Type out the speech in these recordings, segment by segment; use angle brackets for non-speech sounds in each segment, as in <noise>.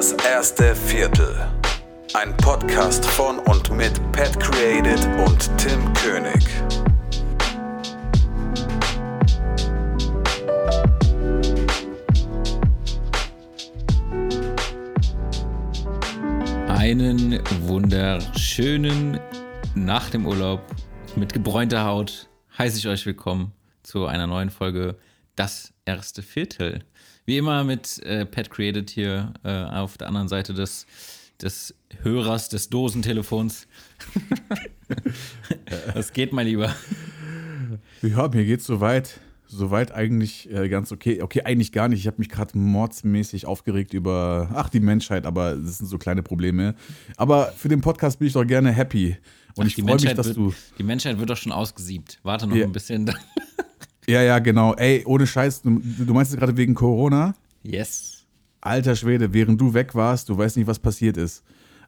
Das erste Viertel. Ein Podcast von und mit Pat Created und Tim König. Einen wunderschönen nach dem Urlaub mit gebräunter Haut heiße ich euch willkommen zu einer neuen Folge Das erste Viertel. Wie immer mit äh, Pat Created hier äh, auf der anderen Seite des, des Hörers des Dosentelefons. <laughs> Was geht, mein Lieber? Ja, mir geht's soweit. Soweit eigentlich äh, ganz okay. Okay, eigentlich gar nicht. Ich habe mich gerade mordsmäßig aufgeregt über, ach, die Menschheit, aber das sind so kleine Probleme. Aber für den Podcast bin ich doch gerne happy. Und ach, ich freue mich, dass wird, du. Die Menschheit wird doch schon ausgesiebt. Warte noch ja. ein bisschen. <laughs> Ja, ja, genau. Ey, ohne Scheiß, du, du meinst es gerade wegen Corona? Yes. Alter Schwede, während du weg warst, du weißt nicht, was passiert ist.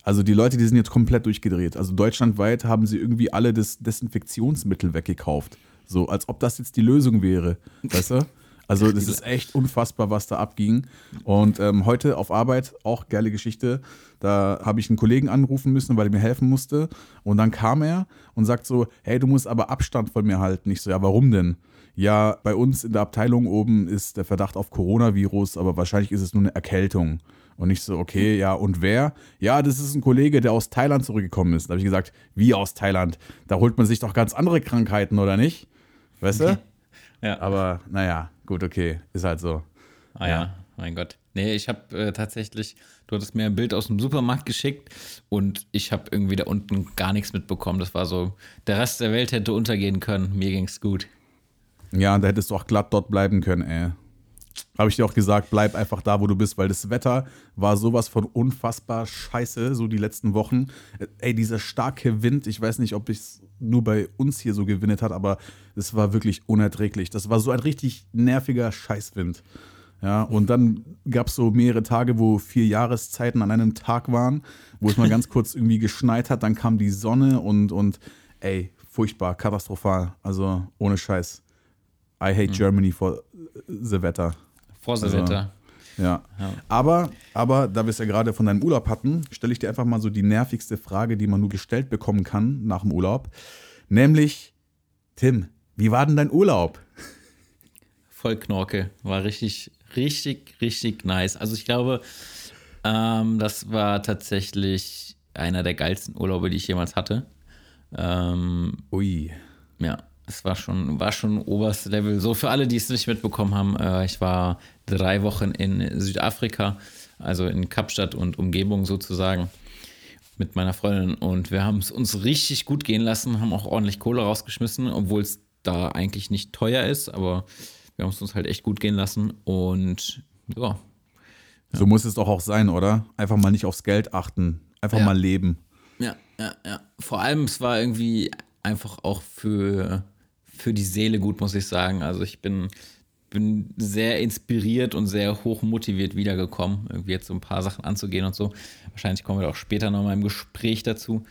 Also die Leute, die sind jetzt komplett durchgedreht. Also deutschlandweit haben sie irgendwie alle das Desinfektionsmittel weggekauft. So, als ob das jetzt die Lösung wäre. Weißt du? Also das ist echt unfassbar, was da abging. Und ähm, heute auf Arbeit, auch geile Geschichte, da habe ich einen Kollegen anrufen müssen, weil er mir helfen musste. Und dann kam er und sagt so, hey, du musst aber Abstand von mir halten. Ich so, ja, warum denn? Ja, bei uns in der Abteilung oben ist der Verdacht auf Coronavirus, aber wahrscheinlich ist es nur eine Erkältung. Und ich so, okay, ja, und wer? Ja, das ist ein Kollege, der aus Thailand zurückgekommen ist. Da habe ich gesagt, wie aus Thailand? Da holt man sich doch ganz andere Krankheiten, oder nicht? Weißt du? <laughs> ja. Aber naja, gut, okay, ist halt so. Ah ja, ja mein Gott. Nee, ich habe äh, tatsächlich, du hattest mir ein Bild aus dem Supermarkt geschickt und ich habe irgendwie da unten gar nichts mitbekommen. Das war so, der Rest der Welt hätte untergehen können. Mir ging's gut. Ja, da hättest du auch glatt dort bleiben können, ey. Habe ich dir auch gesagt, bleib einfach da, wo du bist, weil das Wetter war sowas von unfassbar scheiße, so die letzten Wochen. Ey, dieser starke Wind, ich weiß nicht, ob es nur bei uns hier so gewinnet hat, aber es war wirklich unerträglich. Das war so ein richtig nerviger Scheißwind. Ja, und dann gab es so mehrere Tage, wo vier Jahreszeiten an einem Tag waren, wo es mal ganz kurz irgendwie geschneit hat, dann kam die Sonne und, und ey, furchtbar, katastrophal. Also ohne Scheiß. I hate mhm. Germany for the Wetter. For the also, Wetter. Ja. ja. Aber, aber da wir es ja gerade von deinem Urlaub hatten, stelle ich dir einfach mal so die nervigste Frage, die man nur gestellt bekommen kann nach dem Urlaub. Nämlich, Tim, wie war denn dein Urlaub? Voll Knorke. War richtig, richtig, richtig nice. Also ich glaube, ähm, das war tatsächlich einer der geilsten Urlaube, die ich jemals hatte. Ähm, Ui. Ja, es war schon, war schon oberstes Level. So für alle, die es nicht mitbekommen haben, äh, ich war drei Wochen in Südafrika, also in Kapstadt und Umgebung sozusagen, mit meiner Freundin. Und wir haben es uns richtig gut gehen lassen, haben auch ordentlich Kohle rausgeschmissen, obwohl es da eigentlich nicht teuer ist, aber wir haben es uns halt echt gut gehen lassen. Und ja. So muss es doch auch sein, oder? Einfach mal nicht aufs Geld achten, einfach ja. mal leben. Ja, ja, ja. Vor allem, es war irgendwie einfach auch für für die Seele gut, muss ich sagen. Also ich bin, bin sehr inspiriert und sehr hoch motiviert wiedergekommen, irgendwie jetzt so ein paar Sachen anzugehen und so. Wahrscheinlich kommen wir auch später noch mal im Gespräch dazu.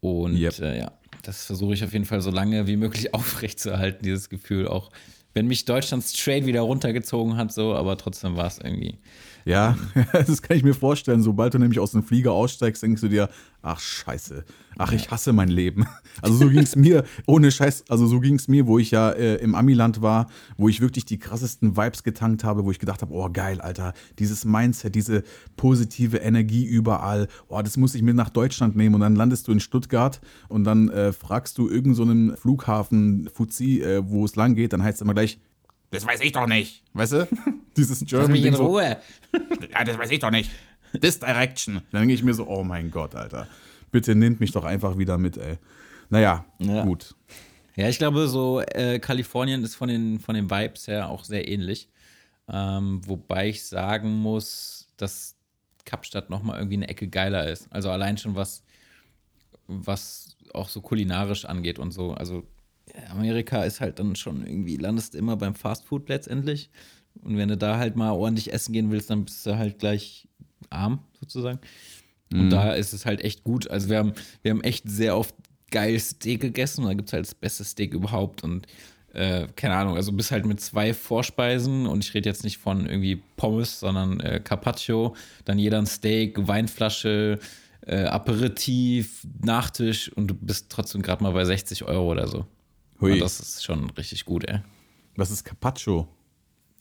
Und yep. äh, ja, das versuche ich auf jeden Fall so lange wie möglich <laughs> aufrechtzuerhalten, dieses Gefühl. Auch wenn mich Deutschland straight wieder runtergezogen hat, so, aber trotzdem war es irgendwie ja, <laughs> das kann ich mir vorstellen. Sobald du nämlich aus dem Flieger aussteigst, denkst du dir, ach scheiße, ach ich hasse mein Leben. <laughs> Also so ging es mir, ohne Scheiß, also so ging es mir, wo ich ja äh, im Amiland war, wo ich wirklich die krassesten Vibes getankt habe, wo ich gedacht habe, oh geil, Alter, dieses Mindset, diese positive Energie überall, oh, das muss ich mir nach Deutschland nehmen. Und dann landest du in Stuttgart und dann äh, fragst du irgendeinen so Flughafen, Fuzzi, äh, wo es lang geht, dann heißt es immer gleich, das weiß ich doch nicht. Weißt du? <laughs> Dieses German Lass mich in Ruhe. So, ja, das weiß ich doch nicht. This Direction. Dann denke ich mir so, oh mein Gott, Alter. Bitte nehmt mich doch einfach wieder mit, ey. Naja, ja. gut. Ja, ich glaube, so äh, Kalifornien ist von den, von den Vibes her auch sehr ähnlich. Ähm, wobei ich sagen muss, dass Kapstadt nochmal irgendwie eine Ecke geiler ist. Also allein schon was, was auch so kulinarisch angeht und so. Also Amerika ist halt dann schon irgendwie, landest immer beim Fastfood letztendlich. Und wenn du da halt mal ordentlich essen gehen willst, dann bist du halt gleich arm, sozusagen. Und mhm. da ist es halt echt gut. Also wir haben, wir haben echt sehr oft geil Steak gegessen. Und da gibt es halt das beste Steak überhaupt. Und äh, keine Ahnung, also bist halt mit zwei Vorspeisen und ich rede jetzt nicht von irgendwie Pommes, sondern äh, Carpaccio, dann jeder ein Steak, Weinflasche, äh, Aperitif, Nachtisch und du bist trotzdem gerade mal bei 60 Euro oder so. Hui. Und das ist schon richtig gut, ey. Was ist Carpaccio?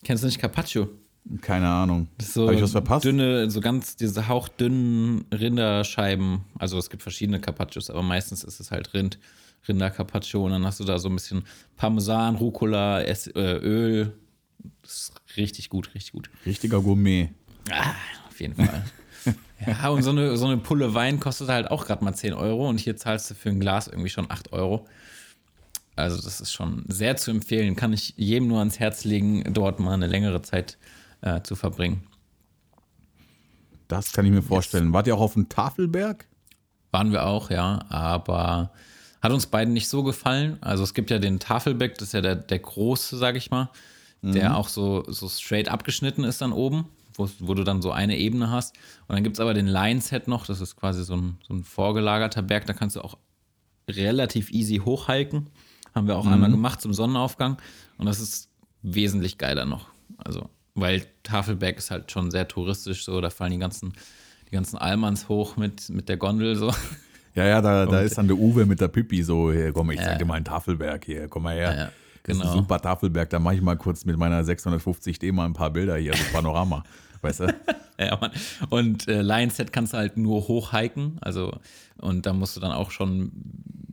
Kennst du nicht Carpaccio? Keine Ahnung. So Habe ich was verpasst? Dünne, so ganz diese hauchdünnen Rinderscheiben. Also es gibt verschiedene Carpaccios, aber meistens ist es halt Rind, Rinder-Carpaccio. Und dann hast du da so ein bisschen Parmesan, Rucola, Ess, äh, Öl. Das ist richtig gut, richtig gut. Richtiger Gourmet. Ah, auf jeden Fall. <laughs> ja, und so eine, so eine Pulle Wein kostet halt auch gerade mal 10 Euro und hier zahlst du für ein Glas irgendwie schon 8 Euro. Also das ist schon sehr zu empfehlen. Kann ich jedem nur ans Herz legen, dort mal eine längere Zeit äh, zu verbringen. Das kann ich mir vorstellen. Wart ihr auch auf dem Tafelberg? Waren wir auch, ja, aber hat uns beiden nicht so gefallen. Also es gibt ja den Tafelberg, das ist ja der, der große, sag ich mal, der auch so, so straight abgeschnitten ist dann oben, wo, wo du dann so eine Ebene hast. Und dann gibt es aber den Lionshead noch, das ist quasi so ein, so ein vorgelagerter Berg, da kannst du auch relativ easy hochhalten. Haben wir auch einmal gemacht zum Sonnenaufgang und das ist wesentlich geiler noch. Also, weil Tafelberg ist halt schon sehr touristisch so, da fallen die ganzen, die ganzen Almans hoch mit, mit der Gondel so. Ja, ja, da, da Und- ist dann der Uwe mit der Pippi so, hier, komm, ich zeig dir mal einen Tafelberg hier, komm mal her. Ja, ja, Das ist genau. ein super Tafelberg, da mache ich mal kurz mit meiner 650D mal ein paar Bilder hier, so Panorama, weißt du? <laughs> <laughs> Ja, Mann. Und äh, Lionset kannst du halt nur hochhiken. Also, und da musst du dann auch schon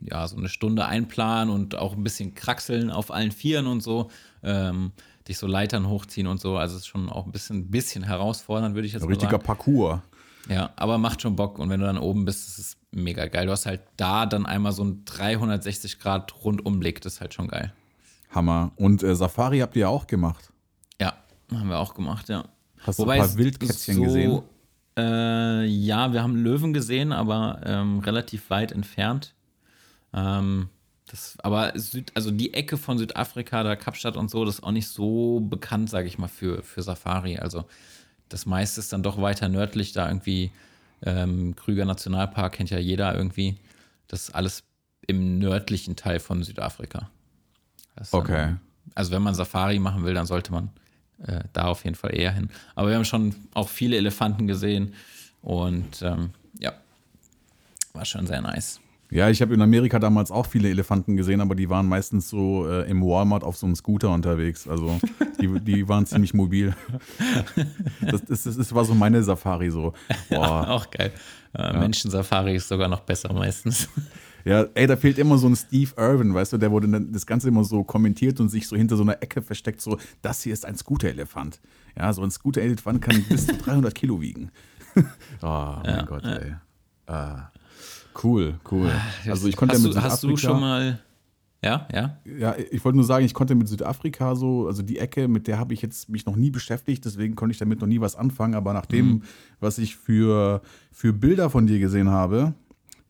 ja, so eine Stunde einplanen und auch ein bisschen kraxeln auf allen Vieren und so. Ähm, dich so Leitern hochziehen und so. Also es ist schon auch ein bisschen, bisschen herausfordernd, würde ich jetzt Ein mal richtiger sagen. Parcours. Ja, aber macht schon Bock. Und wenn du dann oben bist, ist es mega geil. Du hast halt da dann einmal so einen 360 Grad Rundumblick. Das ist halt schon geil. Hammer. Und äh, Safari habt ihr auch gemacht. Ja, haben wir auch gemacht, ja. Hast du ein paar Wildkätzchen gesehen? Äh, ja, wir haben Löwen gesehen, aber ähm, relativ weit entfernt. Ähm, das, aber Süd, also die Ecke von Südafrika, da Kapstadt und so, das ist auch nicht so bekannt, sage ich mal, für, für Safari. Also das meiste ist dann doch weiter nördlich, da irgendwie ähm, Krüger Nationalpark kennt ja jeder irgendwie. Das ist alles im nördlichen Teil von Südafrika. Dann- Okay. also wenn man Safari machen will, dann sollte man äh, da auf jeden Fall eher hin. Aber wir haben schon auch viele Elefanten gesehen und ähm, ja, war schon sehr nice. Ja, ich habe in Amerika damals auch viele Elefanten gesehen, aber die waren meistens so äh, im Walmart auf so einem Scooter unterwegs. Also die, die waren ziemlich mobil. Das, das, das, war so meine Safari so. Boah. <laughs> Auch geil. Äh, Menschen-Safari ist sogar noch besser meistens. Ja, ey, da fehlt immer so ein Steve Irwin, weißt du, der wurde das Ganze immer so kommentiert und sich so hinter so einer Ecke versteckt, so, das hier ist ein Scooter-Elefant. Ja, so ein Scooter-Elefant kann <laughs> bis zu 300 Kilo wiegen. <laughs> oh, mein Gott, ey. Ah, cool, cool. Also ich konnte hast, ja mit du, hast du schon mal. Ja, ja. Ja, ich wollte nur sagen, ich konnte mit Südafrika so, also die Ecke, mit der habe ich jetzt mich noch nie beschäftigt, deswegen konnte ich damit noch nie was anfangen. Aber nach dem, Mhm. was ich für, für Bilder von dir gesehen habe,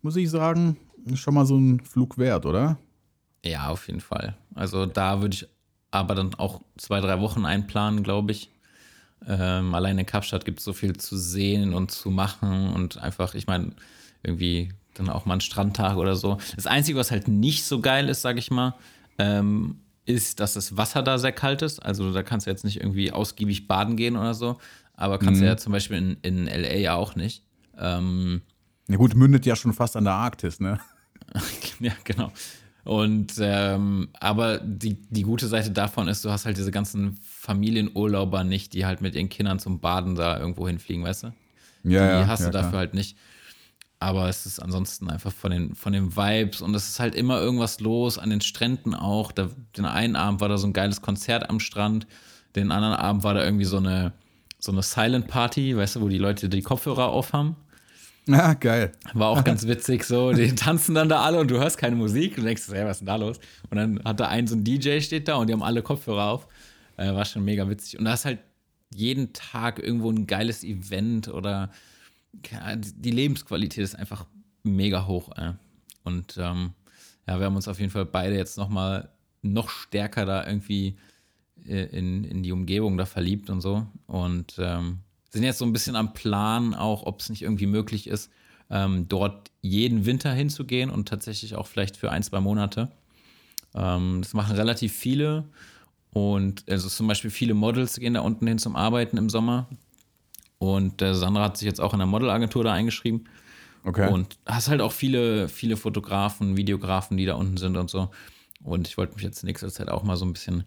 muss ich sagen, ist schon mal so ein Flug wert, oder? Ja, auf jeden Fall. Also da würde ich aber dann auch zwei, drei Wochen einplanen, glaube ich. Ähm, allein in Kapstadt gibt es so viel zu sehen und zu machen und einfach, ich meine, irgendwie dann auch mal einen Strandtag oder so. Das Einzige, was halt nicht so geil ist, sage ich mal, ähm, ist, dass das Wasser da sehr kalt ist. Also da kannst du jetzt nicht irgendwie ausgiebig baden gehen oder so. Aber kannst du ja zum Beispiel in, in LA ja auch nicht. Ähm, Ja gut, mündet ja schon fast an der Arktis, ne? <laughs> ja, genau. Und ähm, aber die, die gute Seite davon ist, du hast halt diese ganzen Familienurlauber nicht, die halt mit ihren Kindern zum Baden da irgendwo hinfliegen, weißt du? Ja, die hast du ja, dafür klar. halt nicht. Aber es ist ansonsten einfach von den, von den Vibes und es ist halt immer irgendwas los, an den Stränden auch. Da, den einen Abend war da so ein geiles Konzert am Strand, den anderen Abend war da irgendwie so eine, so eine Silent Party, weißt du, wo die Leute die Kopfhörer aufhaben. <laughs> Ah, geil. War auch ganz <laughs> witzig so. Die tanzen dann da alle und du hörst keine Musik. Und denkst, hey, was ist denn da los? Und dann hat da ein so ein DJ steht da und die haben alle Kopfhörer auf. Äh, war schon mega witzig. Und da ist halt jeden Tag irgendwo ein geiles Event oder die Lebensqualität ist einfach mega hoch. Äh. Und ähm, ja, wir haben uns auf jeden Fall beide jetzt noch mal noch stärker da irgendwie äh, in, in die Umgebung da verliebt und so. Und ähm, sind jetzt so ein bisschen am Plan, auch ob es nicht irgendwie möglich ist, ähm, dort jeden Winter hinzugehen und tatsächlich auch vielleicht für ein, zwei Monate. Ähm, das machen relativ viele. Und also zum Beispiel viele Models gehen da unten hin zum Arbeiten im Sommer. Und äh, Sandra hat sich jetzt auch in der Modelagentur da eingeschrieben. Okay. Und hast halt auch viele, viele Fotografen, Videografen, die da unten sind und so. Und ich wollte mich jetzt in nächster Zeit auch mal so ein bisschen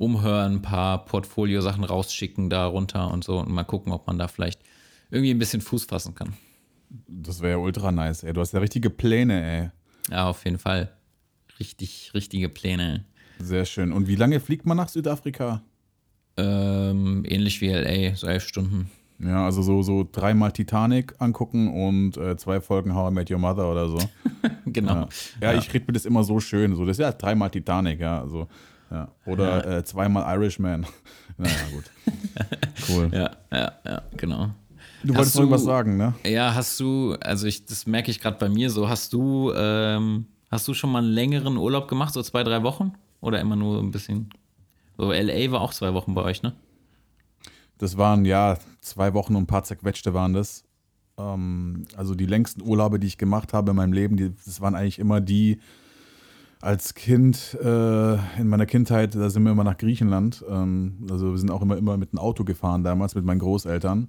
umhören, ein paar Portfolio-Sachen rausschicken da runter und so und mal gucken, ob man da vielleicht irgendwie ein bisschen Fuß fassen kann. Das wäre ja ultra nice, ey. Du hast ja richtige Pläne, ey. Ja, auf jeden Fall. Richtig, richtige Pläne. Sehr schön. Und wie lange fliegt man nach Südafrika? Ähm, ähnlich wie LA, so elf Stunden. Ja, also so, so dreimal Titanic angucken und äh, zwei Folgen How I Met Your Mother oder so. <laughs> genau. Ja, ja, ich rede mir das immer so schön. So, das ist ja dreimal Titanic, ja. Also, ja. Oder Äh, zweimal Irishman. <laughs> naja, gut. <laughs> Cool. Ja, ja, ja, genau. Du Hast wolltest du- irgendwas sagen, ne? Ja, hast du, also ich, das merke ich gerade bei mir so, hast du, ähm, hast du schon mal einen längeren Urlaub gemacht, so zwei, drei Wochen? Oder immer nur ein bisschen? So, LA war auch zwei Wochen bei euch, ne? Das waren ja zwei Wochen und ein paar zerquetschte waren das. Ähm, also die längsten Urlaube, die ich gemacht habe in meinem Leben, die, das waren eigentlich immer die als Kind, äh, in meiner Kindheit, da sind wir immer nach Griechenland. Ähm, also wir sind auch immer, immer mit dem Auto gefahren damals mit meinen Großeltern,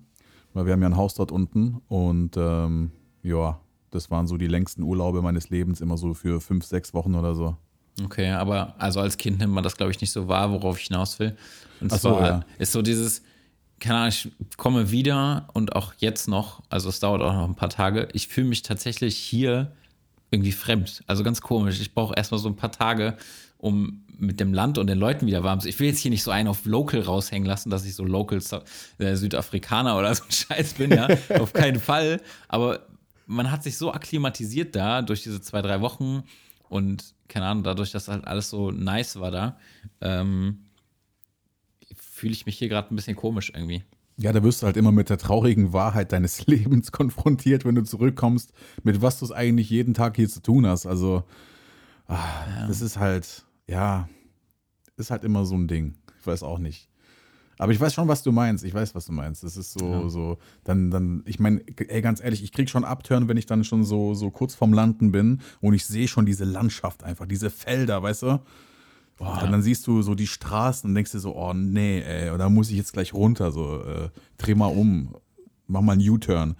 weil wir haben ja ein Haus dort unten. Und ähm, ja, das waren so die längsten Urlaube meines Lebens, immer so für fünf, sechs Wochen oder so. Okay, aber also als Kind nimmt man das, glaube ich, nicht so wahr, worauf ich hinaus will. Und Ach so, zwar ja. ist so dieses, keine Ahnung, ich komme wieder und auch jetzt noch, also es dauert auch noch ein paar Tage, ich fühle mich tatsächlich hier irgendwie fremd. Also ganz komisch. Ich brauche erstmal so ein paar Tage, um mit dem Land und den Leuten wieder warm zu Ich will jetzt hier nicht so einen auf Local raushängen lassen, dass ich so Local äh, Südafrikaner oder so ein <laughs> Scheiß bin, ja. auf keinen Fall. Aber man hat sich so akklimatisiert da durch diese zwei, drei Wochen und keine Ahnung, dadurch, dass halt alles so nice war da, ähm, fühle ich mich hier gerade ein bisschen komisch irgendwie. Ja, da wirst du halt immer mit der traurigen Wahrheit deines <laughs> Lebens konfrontiert, wenn du zurückkommst, mit was du es eigentlich jeden Tag hier zu tun hast. Also, ah, das ist halt, ja, ist halt immer so ein Ding. Ich weiß auch nicht. Aber ich weiß schon, was du meinst. Ich weiß, was du meinst. Das ist so, so, dann, dann, ich meine, ey, ganz ehrlich, ich krieg schon Abtören, wenn ich dann schon so, so kurz vorm Landen bin und ich sehe schon diese Landschaft einfach, diese Felder, weißt du? Boah, Und dann siehst du so die Straßen und denkst dir so, oh nee, ey, da muss ich jetzt gleich runter, so, äh, dreh mal um, mach mal einen U-Turn.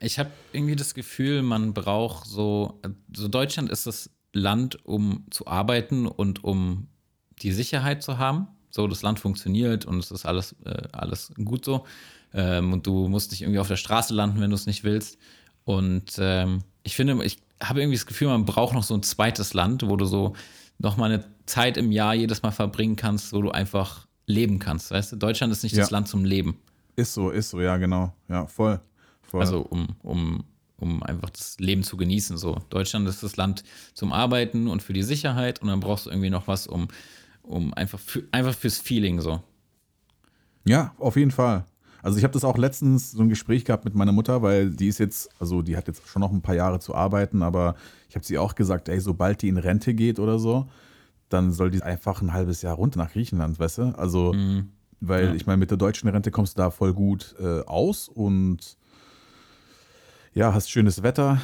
Ich habe irgendwie das Gefühl, man braucht so, so Deutschland ist das Land, um zu arbeiten und um die Sicherheit zu haben. So, das Land funktioniert und es ist alles, äh, alles gut so. Ähm, und du musst nicht irgendwie auf der Straße landen, wenn du es nicht willst. Und ähm, ich finde, ich habe irgendwie das Gefühl, man braucht noch so ein zweites Land, wo du so noch mal eine Zeit im Jahr jedes Mal verbringen kannst, wo du einfach leben kannst. Weißt du, Deutschland ist nicht Ja. das Land zum Leben. Ist so, ist so, ja, genau. Ja, voll. voll. Also um, um, um einfach das Leben zu genießen. So. Deutschland ist das Land zum Arbeiten und für die Sicherheit und dann brauchst du irgendwie noch was, um, um einfach, für, einfach fürs Feeling so. Ja, auf jeden Fall. Also ich habe das auch letztens so ein Gespräch gehabt mit meiner Mutter, weil die ist jetzt, also die hat jetzt schon noch ein paar Jahre zu arbeiten, aber ich habe sie auch gesagt, ey, sobald die in Rente geht oder so, dann soll die einfach ein halbes Jahr runter nach Griechenland, weißt du? Also, weil ich meine, mit der deutschen Rente kommst du da voll gut äh, aus und ja, hast schönes Wetter,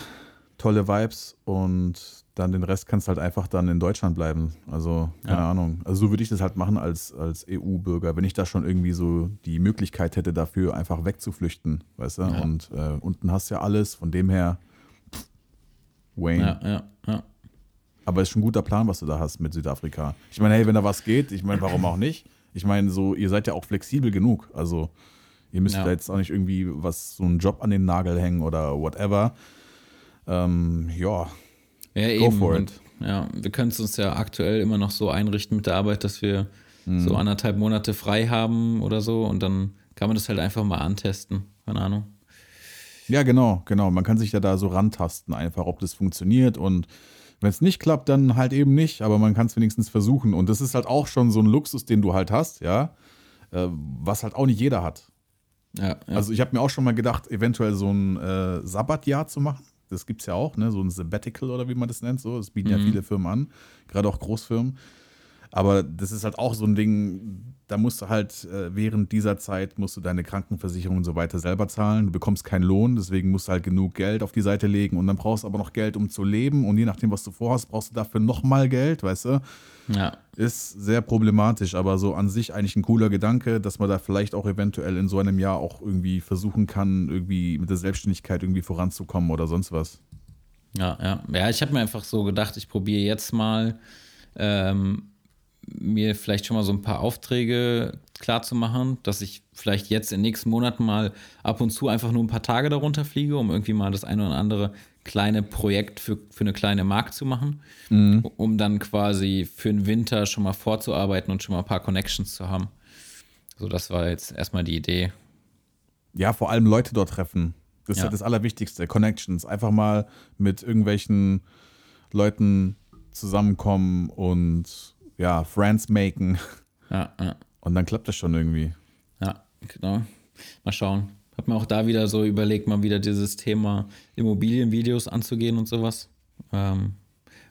tolle Vibes und dann den Rest kannst du halt einfach dann in Deutschland bleiben. Also, keine Ja. Ahnung. Also so würde ich das halt machen als, als EU-Bürger, wenn ich da schon irgendwie so die Möglichkeit hätte, dafür einfach wegzuflüchten, weißt du? Ja. Und äh, unten hast du ja alles, von dem her pff, Wayne. Ja, ja, ja. Aber ist schon ein guter Plan, was du da hast mit Südafrika. Ich meine, hey, wenn da was geht, ich meine, warum auch nicht? Ich meine, so, ihr seid ja auch flexibel genug. Also, ihr müsst Ja. da jetzt auch nicht irgendwie was, so einen Job an den Nagel hängen oder whatever. Ähm, ja, Ja, Go eben. for und, it. ja, wir können es uns ja aktuell immer noch so einrichten mit der Arbeit, dass wir Mhm. so anderthalb Monate frei haben oder so und dann kann man das halt einfach mal antesten. Keine Ahnung. Ja, genau, genau. Man kann sich ja da so rantasten, einfach, ob das funktioniert. Und wenn es nicht klappt, dann halt eben nicht, aber man kann es wenigstens versuchen. Und das ist halt auch schon so ein Luxus, den du halt hast, ja, äh, was halt auch nicht jeder hat. Ja, ja. Also ich habe mir auch schon mal gedacht, eventuell so ein äh, Sabbatjahr zu machen. Das gibt es ja auch, ne? so ein Sabbatical oder wie man das nennt. So. Das bieten ja viele Firmen an, gerade auch Großfirmen. Aber das ist halt auch so ein Ding, da musst du halt äh, während dieser Zeit musst du deine Krankenversicherung und so weiter selber zahlen. Du bekommst keinen Lohn, deswegen musst du halt genug Geld auf die Seite legen und dann brauchst du aber noch Geld, um zu leben. Und je nachdem, was du vorhast, brauchst du dafür nochmal Geld, weißt du? Ja. Ist sehr problematisch, aber so an sich eigentlich ein cooler Gedanke, dass man da vielleicht auch eventuell in so einem Jahr auch irgendwie versuchen kann, irgendwie mit der Selbstständigkeit irgendwie voranzukommen oder sonst was. Ja, ja. Ja, ich habe mir einfach so gedacht, ich probiere jetzt mal ähm, mir vielleicht schon mal so ein paar Aufträge klar zu machen, dass ich vielleicht jetzt in den nächsten Monaten mal ab und zu einfach nur ein paar Tage darunter fliege, um irgendwie mal das eine oder andere kleine Projekt für, für eine kleine Markt zu machen, mhm. um dann quasi für den Winter schon mal vorzuarbeiten und schon mal ein paar Connections zu haben. So, das war jetzt erstmal die Idee. Ja, vor allem Leute dort treffen. Das ja. ist das Allerwichtigste. Connections. Einfach mal mit irgendwelchen Leuten zusammenkommen und ja, Friends maken. Ja, ja. Und dann klappt das schon irgendwie. Ja, genau. Mal schauen. Hab mir auch da wieder so überlegt, mal wieder dieses Thema Immobilienvideos anzugehen und sowas. Ähm,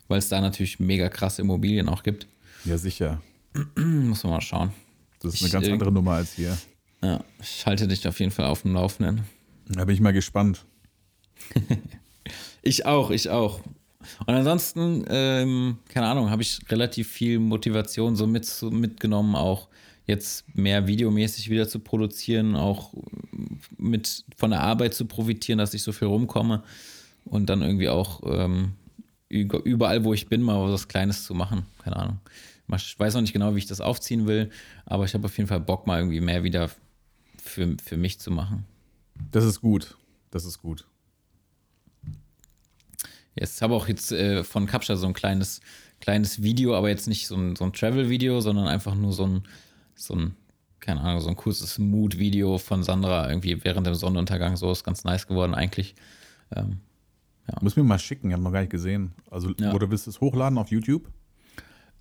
Weil es da natürlich mega krasse Immobilien auch gibt. Ja, sicher. <clears throat> Muss man mal schauen. Das ist eine ich, ganz andere Nummer als hier. Ja, ich halte dich auf jeden Fall auf dem Laufenden. Da bin ich mal gespannt. <laughs> ich auch, ich auch. Und ansonsten, ähm, keine Ahnung, habe ich relativ viel Motivation so mit, mitgenommen, auch jetzt mehr videomäßig wieder zu produzieren, auch mit von der Arbeit zu profitieren, dass ich so viel rumkomme und dann irgendwie auch ähm, überall, wo ich bin, mal was Kleines zu machen. Keine Ahnung. Ich weiß noch nicht genau, wie ich das aufziehen will, aber ich habe auf jeden Fall Bock, mal irgendwie mehr wieder für, für mich zu machen. Das ist gut. Das ist gut. Jetzt habe auch jetzt äh, von Captcha so ein kleines, kleines Video, aber jetzt nicht so ein, so ein Travel-Video, sondern einfach nur so ein, so ein, keine Ahnung, so ein kurzes Mood-Video von Sandra irgendwie während dem Sonnenuntergang. So ist ganz nice geworden eigentlich. Ähm, ja. Muss mir mal schicken, ich habe noch gar nicht gesehen. Also, ja. oder willst du es hochladen auf YouTube?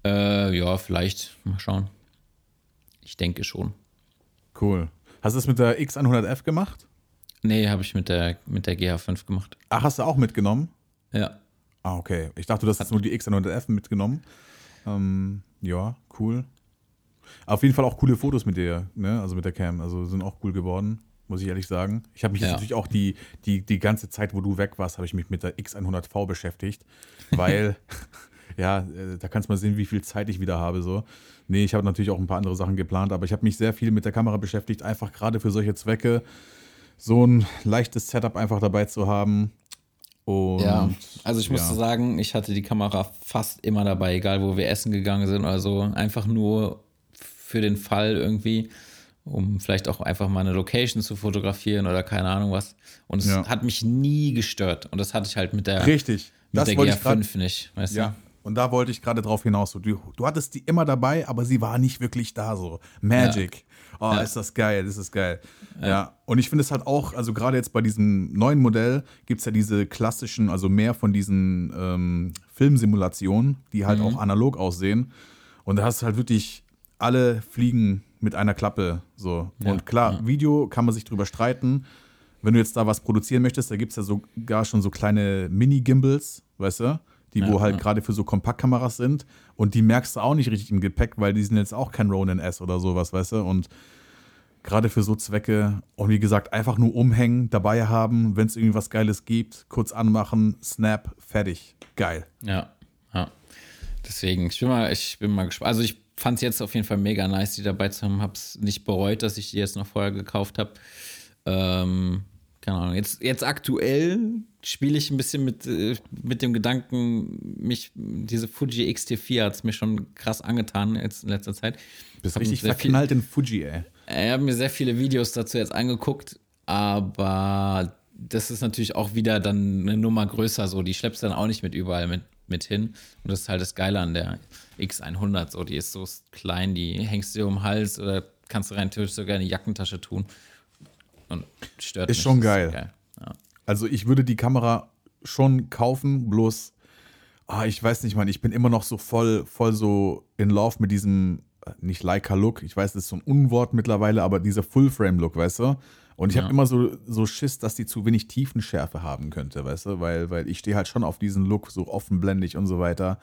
Äh, ja, vielleicht. Mal schauen. Ich denke schon. Cool. Hast du es mit der X100F gemacht? Nee, habe ich mit der, mit der GH5 gemacht. Ach, hast du auch mitgenommen? Ja. Ah, okay. Ich dachte, du hast jetzt nur die X100F mitgenommen. Ähm, ja, cool. Auf jeden Fall auch coole Fotos mit der, ne? Also mit der Cam. Also sind auch cool geworden, muss ich ehrlich sagen. Ich habe mich ja. natürlich auch die, die, die ganze Zeit, wo du weg warst, habe ich mich mit der X100V beschäftigt. Weil, <laughs> <laughs> ja, äh, da kannst du mal sehen, wie viel Zeit ich wieder habe. So. Nee, ich habe natürlich auch ein paar andere Sachen geplant, aber ich habe mich sehr viel mit der Kamera beschäftigt, einfach gerade für solche Zwecke so ein leichtes Setup einfach dabei zu haben. Und, ja, also ich musste sagen, ich hatte die Kamera fast immer dabei, egal wo wir essen gegangen sind oder so. Einfach nur für den Fall irgendwie, um vielleicht auch einfach mal eine Location zu fotografieren oder keine Ahnung was. Und es ja. hat mich nie gestört. Und das hatte ich halt mit der, Richtig. Mit das der GR5 grad, nicht. Weißt ja. Du? Und da wollte ich gerade drauf hinaus. Du, du hattest die immer dabei, aber sie war nicht wirklich da so. Magic. Oh, ja. ist das geil, ist das geil. Ja. ja. Und ich finde es halt auch, also gerade jetzt bei diesem neuen Modell gibt es ja diese klassischen, also mehr von diesen ähm, Filmsimulationen, die halt mhm. auch analog aussehen. Und da hast du halt wirklich alle Fliegen mit einer Klappe. So. Ja. Und klar, Video kann man sich drüber streiten. Wenn du jetzt da was produzieren möchtest, da gibt es ja sogar schon so kleine Mini-Gimbals, weißt du? Die ja, wo halt ja. gerade für so Kompaktkameras sind und die merkst du auch nicht richtig im Gepäck, weil die sind jetzt auch kein Ronin S oder sowas, weißt du? Und gerade für so Zwecke und wie gesagt, einfach nur umhängen, dabei haben, wenn es irgendwie was Geiles gibt, kurz anmachen, Snap, fertig. Geil. Ja, ja. Deswegen, ich bin mal, ich bin mal gespannt. Also ich fand es jetzt auf jeden Fall mega nice, die dabei zu haben. Hab's nicht bereut, dass ich die jetzt noch vorher gekauft habe. Ähm, keine Ahnung. Jetzt, jetzt aktuell spiele ich ein bisschen mit, äh, mit dem Gedanken, mich, diese Fuji X-T4 hat es mir schon krass angetan jetzt in letzter Zeit. Du bist richtig verknallt in Fuji, ey. Ich habe mir sehr viele Videos dazu jetzt angeguckt, aber das ist natürlich auch wieder dann eine Nummer größer, so. Die schleppst dann auch nicht mit überall mit, mit hin. Und das ist halt das Geile an der X100, so. Die ist so klein, die hängst du dir um den Hals oder kannst du rein theoretisch sogar in die Jackentasche tun. Und stört Ist mich. schon geil. Ist geil. Ja. Also ich würde die Kamera schon kaufen, bloß, ah, ich weiß nicht, man, ich bin immer noch so voll, voll so in Love mit diesem, äh, nicht Leica-Look, ich weiß, das ist so ein Unwort mittlerweile, aber dieser Full-Frame-Look, weißt du? Und ich ja. habe immer so, so Schiss, dass die zu wenig Tiefenschärfe haben könnte, weißt du? Weil, weil ich stehe halt schon auf diesen Look, so offenblendig und so weiter.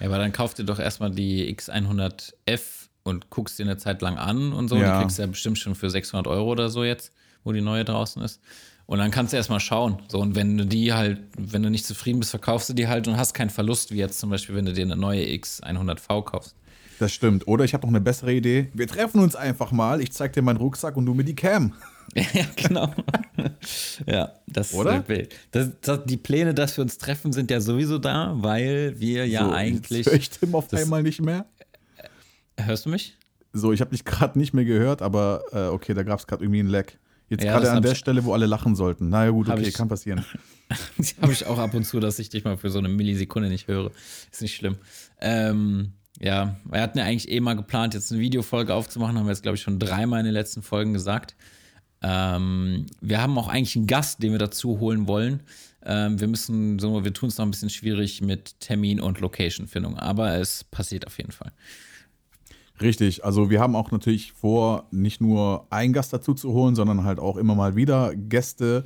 Ja, aber dann kauf dir doch erstmal die X100F und guckst dir eine Zeit lang an und so. Ja. Die kriegst du ja bestimmt schon für 600 Euro oder so jetzt, wo die neue draußen ist. Und dann kannst du erstmal schauen. So, und wenn du die halt, wenn du nicht zufrieden bist, verkaufst du die halt und hast keinen Verlust, wie jetzt zum Beispiel, wenn du dir eine neue X100V kaufst. Das stimmt. Oder ich habe noch eine bessere Idee. Wir treffen uns einfach mal. Ich zeig dir meinen Rucksack und du mir die Cam. <laughs> ja, genau. ja, das Oder? ist Bild. Das, das, die Pläne, dass wir uns treffen, sind ja sowieso da, weil wir ja so, eigentlich. Höre ich Tim auf das- einmal nicht mehr. Hörst du mich? So, ich habe dich gerade nicht mehr gehört, aber äh, okay, da gab es gerade irgendwie einen Lag. Jetzt Ja, gerade an der Stelle, wo alle lachen sollten. Na ja, gut, okay, ich- kann passieren. <laughs> Habe ich auch ab und zu, dass ich dich mal für so eine Millisekunde nicht höre. Ist nicht schlimm. Ähm, ja, wir hatten ja eigentlich eh mal geplant, jetzt eine Videofolge aufzumachen, haben wir jetzt, glaube ich, schon dreimal in den letzten Folgen gesagt. Ähm, wir haben auch eigentlich einen Gast, den wir dazu holen wollen. Ähm, wir müssen, wir tun es noch ein bisschen schwierig mit Termin und Location-Findung, aber es passiert auf jeden Fall. Richtig, also wir haben auch natürlich vor, nicht nur einen Gast dazu zu holen, sondern halt auch immer mal wieder Gäste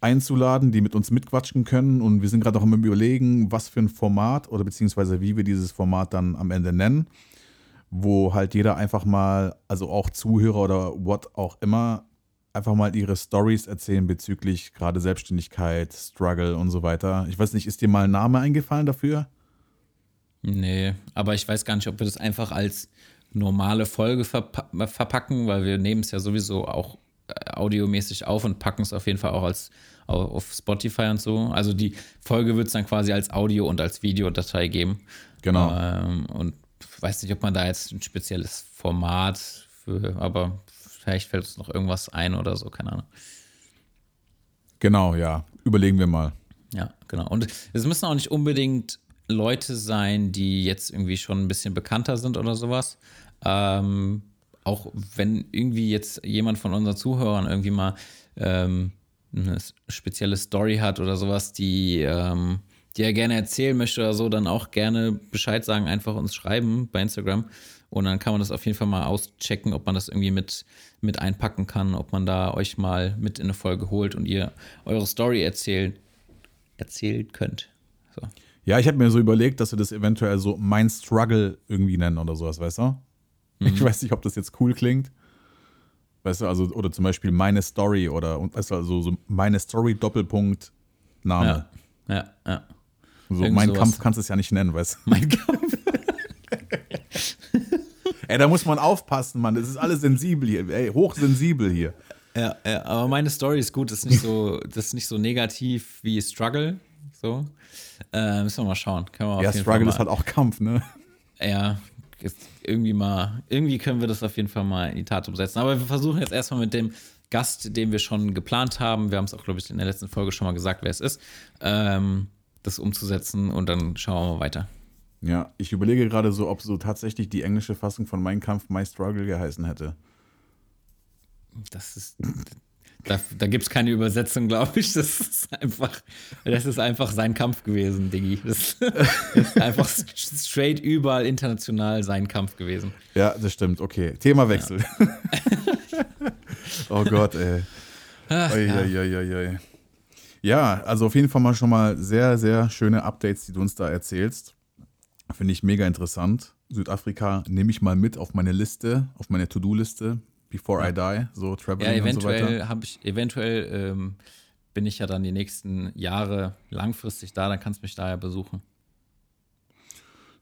einzuladen, die mit uns mitquatschen können. Und wir sind gerade auch am Überlegen, was für ein Format oder beziehungsweise wie wir dieses Format dann am Ende nennen, wo halt jeder einfach mal, also auch Zuhörer oder what auch immer, einfach mal ihre Stories erzählen bezüglich gerade Selbstständigkeit, Struggle und so weiter. Ich weiß nicht, ist dir mal ein Name eingefallen dafür? Nee, aber ich weiß gar nicht, ob wir das einfach als normale Folge verpa verpacken, weil wir nehmen es ja sowieso auch äh, audiomäßig auf und packen es auf jeden Fall auch als au- auf Spotify und so. Also die Folge wird es dann quasi als Audio und als Videodatei geben. Genau. Ähm, und weiß nicht, ob man da jetzt ein spezielles Format für, aber vielleicht fällt uns noch irgendwas ein oder so, keine Ahnung. Genau, ja. Überlegen wir mal. Ja, genau. Und es müssen auch nicht unbedingt Leute sein, die jetzt irgendwie schon ein bisschen bekannter sind oder sowas. Ähm, auch wenn irgendwie jetzt jemand von unseren Zuhörern irgendwie mal ähm, eine spezielle Story hat oder sowas, die, ähm, die er gerne erzählen möchte oder so, dann auch gerne Bescheid sagen, einfach uns schreiben bei Instagram. Und dann kann man das auf jeden Fall mal auschecken, ob man das irgendwie mit, mit einpacken kann, ob man da euch mal mit in eine Folge holt und ihr eure Story erzählt, erzählen könnt. So. Ja, ich habe mir so überlegt, dass wir das eventuell so mein Struggle irgendwie nennen oder sowas, weißt du? Ich weiß nicht, ob das jetzt cool klingt. Weißt du, also, oder zum Beispiel meine Story oder, weißt du, also so meine Story Doppelpunkt Name. Ja, ja, ja. So, irgend mein sowas. Kampf kannst du es ja nicht nennen, weißt du? <laughs> Mein Kampf. <laughs> Ey, da muss man aufpassen, Mann. Das ist alles sensibel hier. Ey, hochsensibel hier. Ja, ja, aber meine Story ist gut, das ist nicht so, das ist nicht so negativ wie Struggle. So. Äh, müssen wir mal schauen. Können wir auf Ja, jeden Struggle ist halt auch Kampf, ne? Ja, irgendwie mal, irgendwie können wir das auf jeden Fall mal in die Tat umsetzen. Aber wir versuchen jetzt erstmal mit dem Gast, den wir schon geplant haben, wir haben es auch, glaube ich, in der letzten Folge schon mal gesagt, wer es ist, ähm, das umzusetzen und dann schauen wir mal weiter. Ja, ich überlege gerade so, ob so tatsächlich die englische Fassung von Mein Kampf My Struggle geheißen hätte. Das ist. Da, da gibt es keine Übersetzung, <laughs> glaube ich. Das ist einfach, das ist einfach sein Kampf gewesen, Diggi. Das, das <laughs> ist einfach straight überall international sein Kampf gewesen. Ja, das stimmt. Okay, Themawechsel. <laughs> oh Gott, ey. Ach, Ui, ja. ui, ui. Ja, also auf jeden Fall mal schon mal sehr, sehr schöne Updates, die du uns da erzählst. Finde ich mega interessant. Südafrika nehme ich mal mit auf meine Liste, auf meine To-Do-Liste, before I die, so Ja, Traveling und so weiter. eventuell habe ich, eventuell ähm, bin ich ja dann die nächsten Jahre langfristig da, dann kannst du mich da ja besuchen.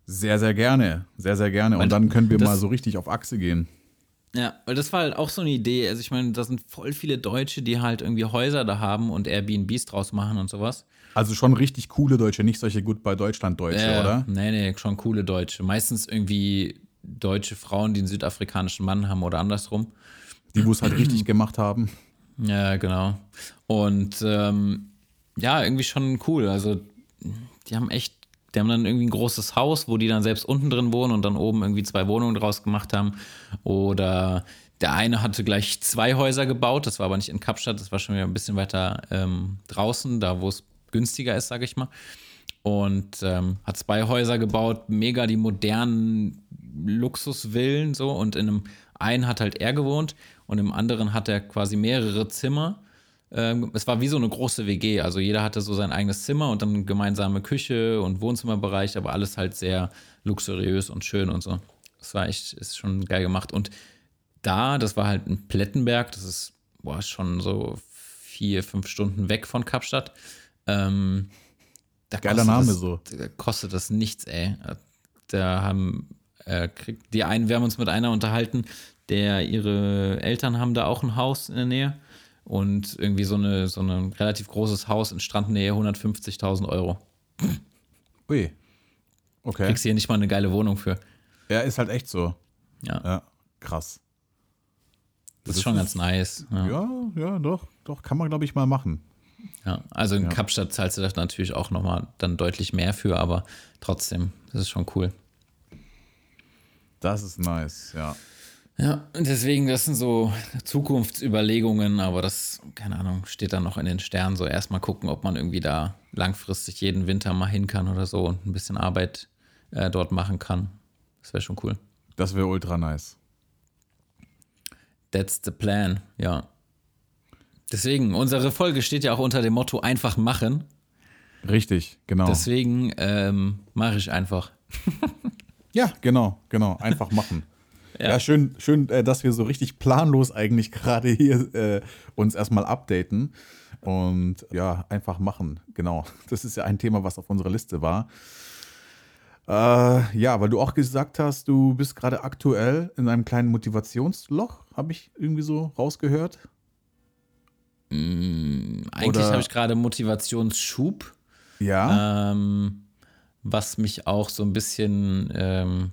Sehr, sehr gerne, sehr, sehr gerne. Weil Und dann können wir das- mal so richtig auf Achse gehen. Ja, weil das war halt auch so eine Idee. Also ich meine, da sind voll viele Deutsche, die halt irgendwie Häuser da haben und Airbnbs draus machen und sowas. Also schon richtig coole Deutsche, nicht solche Goodbye Deutschland-Deutsche, Ja, oder? Nee, nee, schon coole Deutsche. Meistens irgendwie deutsche Frauen, die einen südafrikanischen Mann haben oder andersrum. Die, wo es halt richtig gemacht haben. Ja, genau. Und ähm, ja, irgendwie schon cool. Also, die haben echt, die haben dann irgendwie ein großes Haus, wo die dann selbst unten drin wohnen und dann oben irgendwie zwei Wohnungen draus gemacht haben. Oder der eine hatte gleich zwei Häuser gebaut, das war aber nicht in Kapstadt, das war schon wieder ein bisschen weiter ähm, draußen, da wo es günstiger ist, sage ich mal. Und ähm, hat zwei Häuser gebaut, mega die modernen Luxusvillen so. Und in einem einen hat halt er gewohnt und im anderen hat er quasi mehrere Zimmer ähm, es war wie so eine große WG. Also jeder hatte so sein eigenes Zimmer und dann gemeinsame Küche und Wohnzimmerbereich, aber alles halt sehr luxuriös und schön und so. Das war echt, ist schon geil gemacht. Und da, das war halt ein Plettenberg, das ist boah, schon so vier, fünf Stunden weg von Kapstadt. Ähm, da Geiler Name das, so. Da kostet das nichts, ey. Da haben äh, kriegt die einen, wir haben uns mit einer unterhalten, der ihre Eltern haben da auch ein Haus in der Nähe und irgendwie so eine so ein relativ großes Haus in Strandnähe 150.000 Euro. Ui. Okay. Kriegst hier nicht mal eine geile Wohnung für. Ja, ist halt echt so. Ja, Ja, krass. das ist schon ganz nice. Ja, ja. Ja, ja, doch. Doch, kann man, glaube ich, mal machen. also in Kapstadt zahlst du das natürlich auch nochmal dann deutlich mehr für, aber trotzdem, das ist schon cool. Das ist nice, ja. Ja, und deswegen, das sind so Zukunftsüberlegungen, aber das, keine Ahnung, steht dann noch in den Sternen. So erstmal gucken, ob man irgendwie da langfristig jeden Winter mal hin kann oder so und ein bisschen Arbeit äh, dort machen kann. Das wäre schon cool. Das wäre ultra nice. That's the plan, ja. Deswegen, unsere Folge steht ja auch unter dem Motto einfach machen. Richtig, genau. Deswegen ähm, mache ich einfach. <laughs> ja, genau, genau. Einfach machen. <laughs> Ja, schön, schön, äh, dass wir so richtig planlos eigentlich gerade hier äh, uns erstmal updaten und ja, einfach machen. Genau. <laughs> Das ist ja ein Thema, was auf unserer Liste war. Äh, ja, weil du auch gesagt hast, du bist gerade aktuell in einem kleinen Motivationsloch, habe ich irgendwie so rausgehört. Eigentlich Oder- habe ich gerade Motivationsschub. Ja. Ähm, was mich auch so ein bisschen, ähm,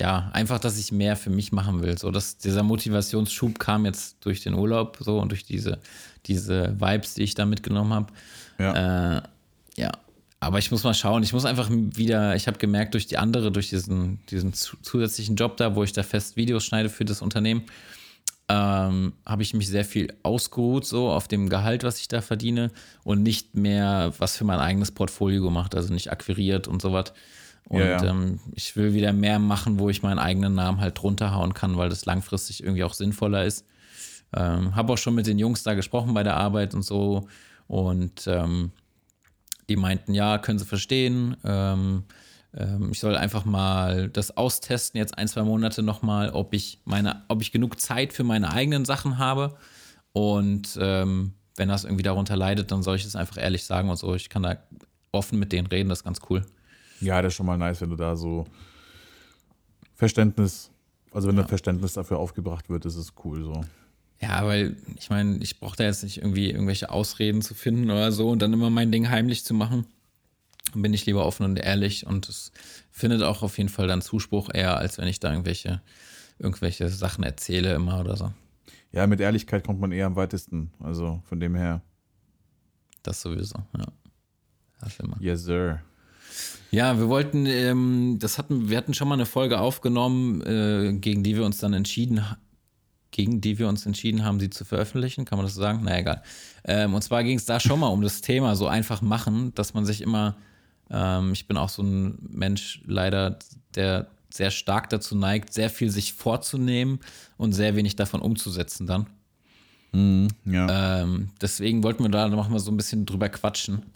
ja, einfach, dass ich mehr für mich machen will. So, dass dieser Motivationsschub kam jetzt durch den Urlaub so und durch diese, diese Vibes, die ich da mitgenommen habe. ja. Äh, ja. Aber ich muss mal schauen. Ich muss einfach wieder, ich habe gemerkt, durch die andere, durch diesen, diesen zu- zusätzlichen Job da, wo ich da fest Videos schneide für das Unternehmen, ähm, habe ich mich sehr viel ausgeruht, so auf dem Gehalt, was ich da verdiene und nicht mehr was für mein eigenes Portfolio gemacht, also nicht akquiriert und sowas. Und Ja, ja. Ähm, ich will wieder mehr machen, wo ich meinen eigenen Namen halt drunter hauen kann, weil das langfristig irgendwie auch sinnvoller ist. Ähm, habe auch schon mit den Jungs da gesprochen bei der Arbeit und so. Und ähm, die meinten, ja, können sie verstehen. Ähm, ähm, ich soll einfach mal das austesten, jetzt ein, zwei Monate nochmal, ob ich meine, ob ich genug Zeit für meine eigenen Sachen habe. Und ähm, wenn das irgendwie darunter leidet, dann soll ich es einfach ehrlich sagen und so. Ich kann da offen mit denen reden, das ist ganz cool. Ja, das ist schon mal nice, wenn du da so Verständnis, also wenn da Verständnis dafür aufgebracht wird, ist es cool so. Ja, weil ich meine, ich brauche da jetzt nicht irgendwie irgendwelche Ausreden zu finden oder so und dann immer mein Ding heimlich zu machen. Bin ich lieber offen und ehrlich und es findet auch auf jeden Fall dann Zuspruch eher, als wenn ich da irgendwelche, irgendwelche Sachen erzähle immer oder so. Ja, mit Ehrlichkeit kommt man eher am weitesten. Also von dem her, Das sowieso, ja. Das immer. yes, sir. Ja, wir wollten, ähm, das hatten, wir hatten schon mal eine Folge aufgenommen, äh, gegen die wir uns dann entschieden, gegen die wir uns entschieden haben, sie zu veröffentlichen. Kann man das so sagen? Na egal. Ähm, und zwar ging es da schon mal um das Thema, so einfach machen, dass man sich immer, ähm, ich bin auch so ein Mensch leider, der sehr stark dazu neigt, sehr viel sich vorzunehmen und sehr wenig davon umzusetzen dann. Ja. Ähm, deswegen wollten wir da noch mal so ein bisschen drüber quatschen.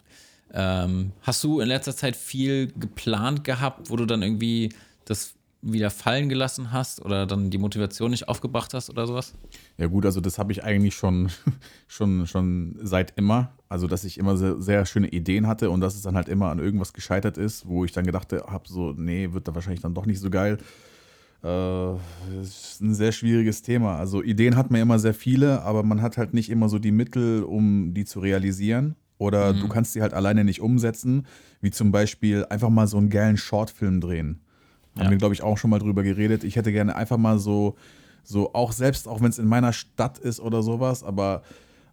Ähm, hast du in letzter Zeit viel geplant gehabt, wo du dann irgendwie das wieder fallen gelassen hast oder dann die Motivation nicht aufgebracht hast oder sowas? Ja gut, also das habe ich eigentlich schon, <laughs> schon, schon seit immer. Also dass ich immer sehr, sehr schöne Ideen hatte und dass es dann halt immer an irgendwas gescheitert ist, wo ich dann gedacht habe, so, nee, wird da wahrscheinlich dann doch nicht so geil. Äh, das ist ein sehr schwieriges Thema. Also Ideen hat man immer sehr viele, aber man hat halt nicht immer so die Mittel, um die zu realisieren. Oder du kannst sie halt alleine nicht umsetzen, wie zum Beispiel einfach mal so einen geilen Shortfilm drehen. Haben Ja. wir, glaube ich, auch schon mal drüber geredet. Ich hätte gerne einfach mal so, so auch selbst, auch wenn es in meiner Stadt ist oder sowas, aber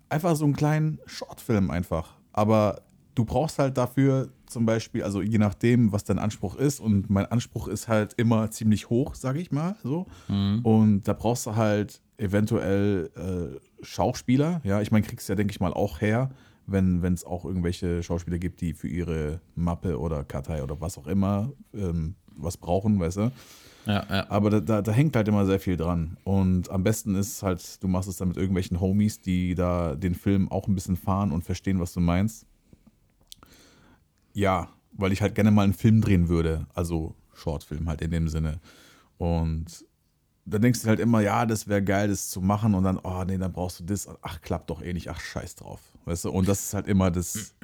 einfach so einen kleinen Shortfilm einfach. Aber du brauchst halt dafür zum Beispiel, also je nachdem, was dein Anspruch ist, und mein Anspruch ist halt immer ziemlich hoch, sage ich mal so. Und da brauchst du halt eventuell äh, Schauspieler. Ja, ich meine, kriegst ja, denke ich mal, auch her, wenn es auch irgendwelche Schauspieler gibt, die für ihre Mappe oder Kartei oder was auch immer ähm, was brauchen, weißt du. Ja, ja. Aber da, da, da hängt halt immer sehr viel dran. Und am besten ist halt, du machst es dann mit irgendwelchen Homies, die da den Film auch ein bisschen fahren und verstehen, was du meinst. Ja, weil ich halt gerne mal einen Film drehen würde. Also Shortfilm halt in dem Sinne. Und dann denkst du halt immer, ja, das wäre geil, das zu machen. Und dann, oh nee, dann brauchst du das. Ach, klappt doch eh nicht. Ach, scheiß drauf. Weißt du? Und das ist halt immer das,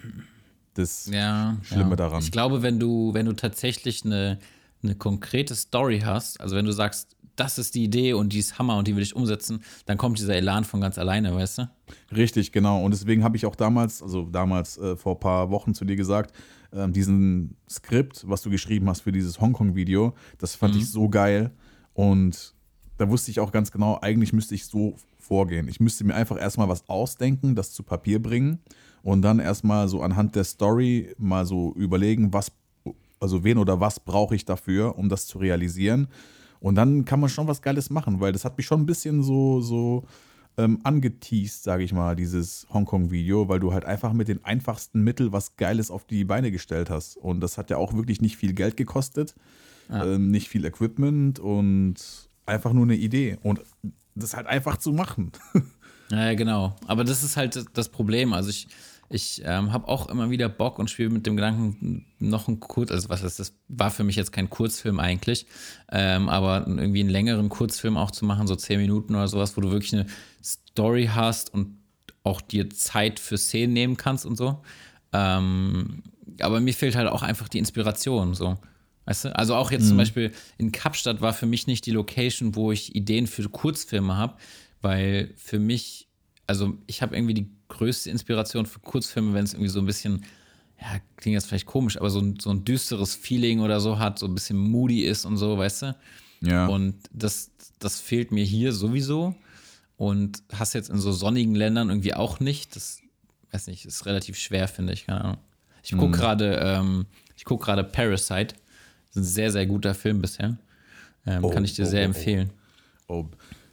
das ja, Schlimme ja. daran. Ich glaube, wenn du, wenn du tatsächlich eine, eine konkrete Story hast, also wenn du sagst, das ist die Idee und die ist Hammer und die will ich umsetzen, dann kommt dieser Elan von ganz alleine, weißt du? Richtig, genau. Und deswegen habe ich auch damals, also damals äh, vor ein paar Wochen zu dir gesagt, äh, diesen Skript, was du geschrieben hast für dieses Hongkong-Video, das fand Mhm. ich so geil. Und da wusste ich auch ganz genau, eigentlich müsste ich so vorgehen. Ich müsste mir einfach erstmal was ausdenken, das zu Papier bringen und dann erstmal so anhand der Story mal so überlegen, was, also wen oder was brauche ich dafür, um das zu realisieren. Und dann kann man schon was Geiles machen, weil das hat mich schon ein bisschen so, so ähm, angeteased, sage ich mal, dieses Hongkong-Video, weil du halt einfach mit den einfachsten Mitteln was Geiles auf die Beine gestellt hast. Und das hat ja auch wirklich nicht viel Geld gekostet, ähm, nicht viel Equipment und einfach nur eine Idee. Und das halt einfach zu machen. <laughs> Ja, genau. Aber das ist halt das Problem. Also ich, ich ähm, habe auch immer wieder Bock und spiele mit dem Gedanken, noch ein Kurz, also was ist das, war für mich jetzt kein Kurzfilm eigentlich, ähm, aber irgendwie einen längeren Kurzfilm auch zu machen, so zehn Minuten oder sowas, wo du wirklich eine Story hast und auch dir Zeit für Szenen nehmen kannst und so. Ähm, aber mir fehlt halt auch einfach die Inspiration, so. Weißt du? Also auch jetzt zum Beispiel in Kapstadt war für mich nicht die Location, wo ich Ideen für Kurzfilme habe, weil für mich, also ich habe irgendwie die größte Inspiration für Kurzfilme, wenn es irgendwie so ein bisschen, ja, klingt jetzt vielleicht komisch, aber so ein, so ein düsteres Feeling oder so hat, so ein bisschen moody ist und so, weißt du? Ja. Und das, das fehlt mir hier sowieso. Und hast jetzt in so sonnigen Ländern irgendwie auch nicht. Das, weiß nicht, ist relativ schwer, finde ich. Keine Ahnung. Ich Mhm. gucke gerade, ähm, ich gucke gerade Parasite. Das ist ein sehr, sehr guter Film bisher. Ähm, Oh, kann ich dir oh, sehr oh, oh. empfehlen. Oh,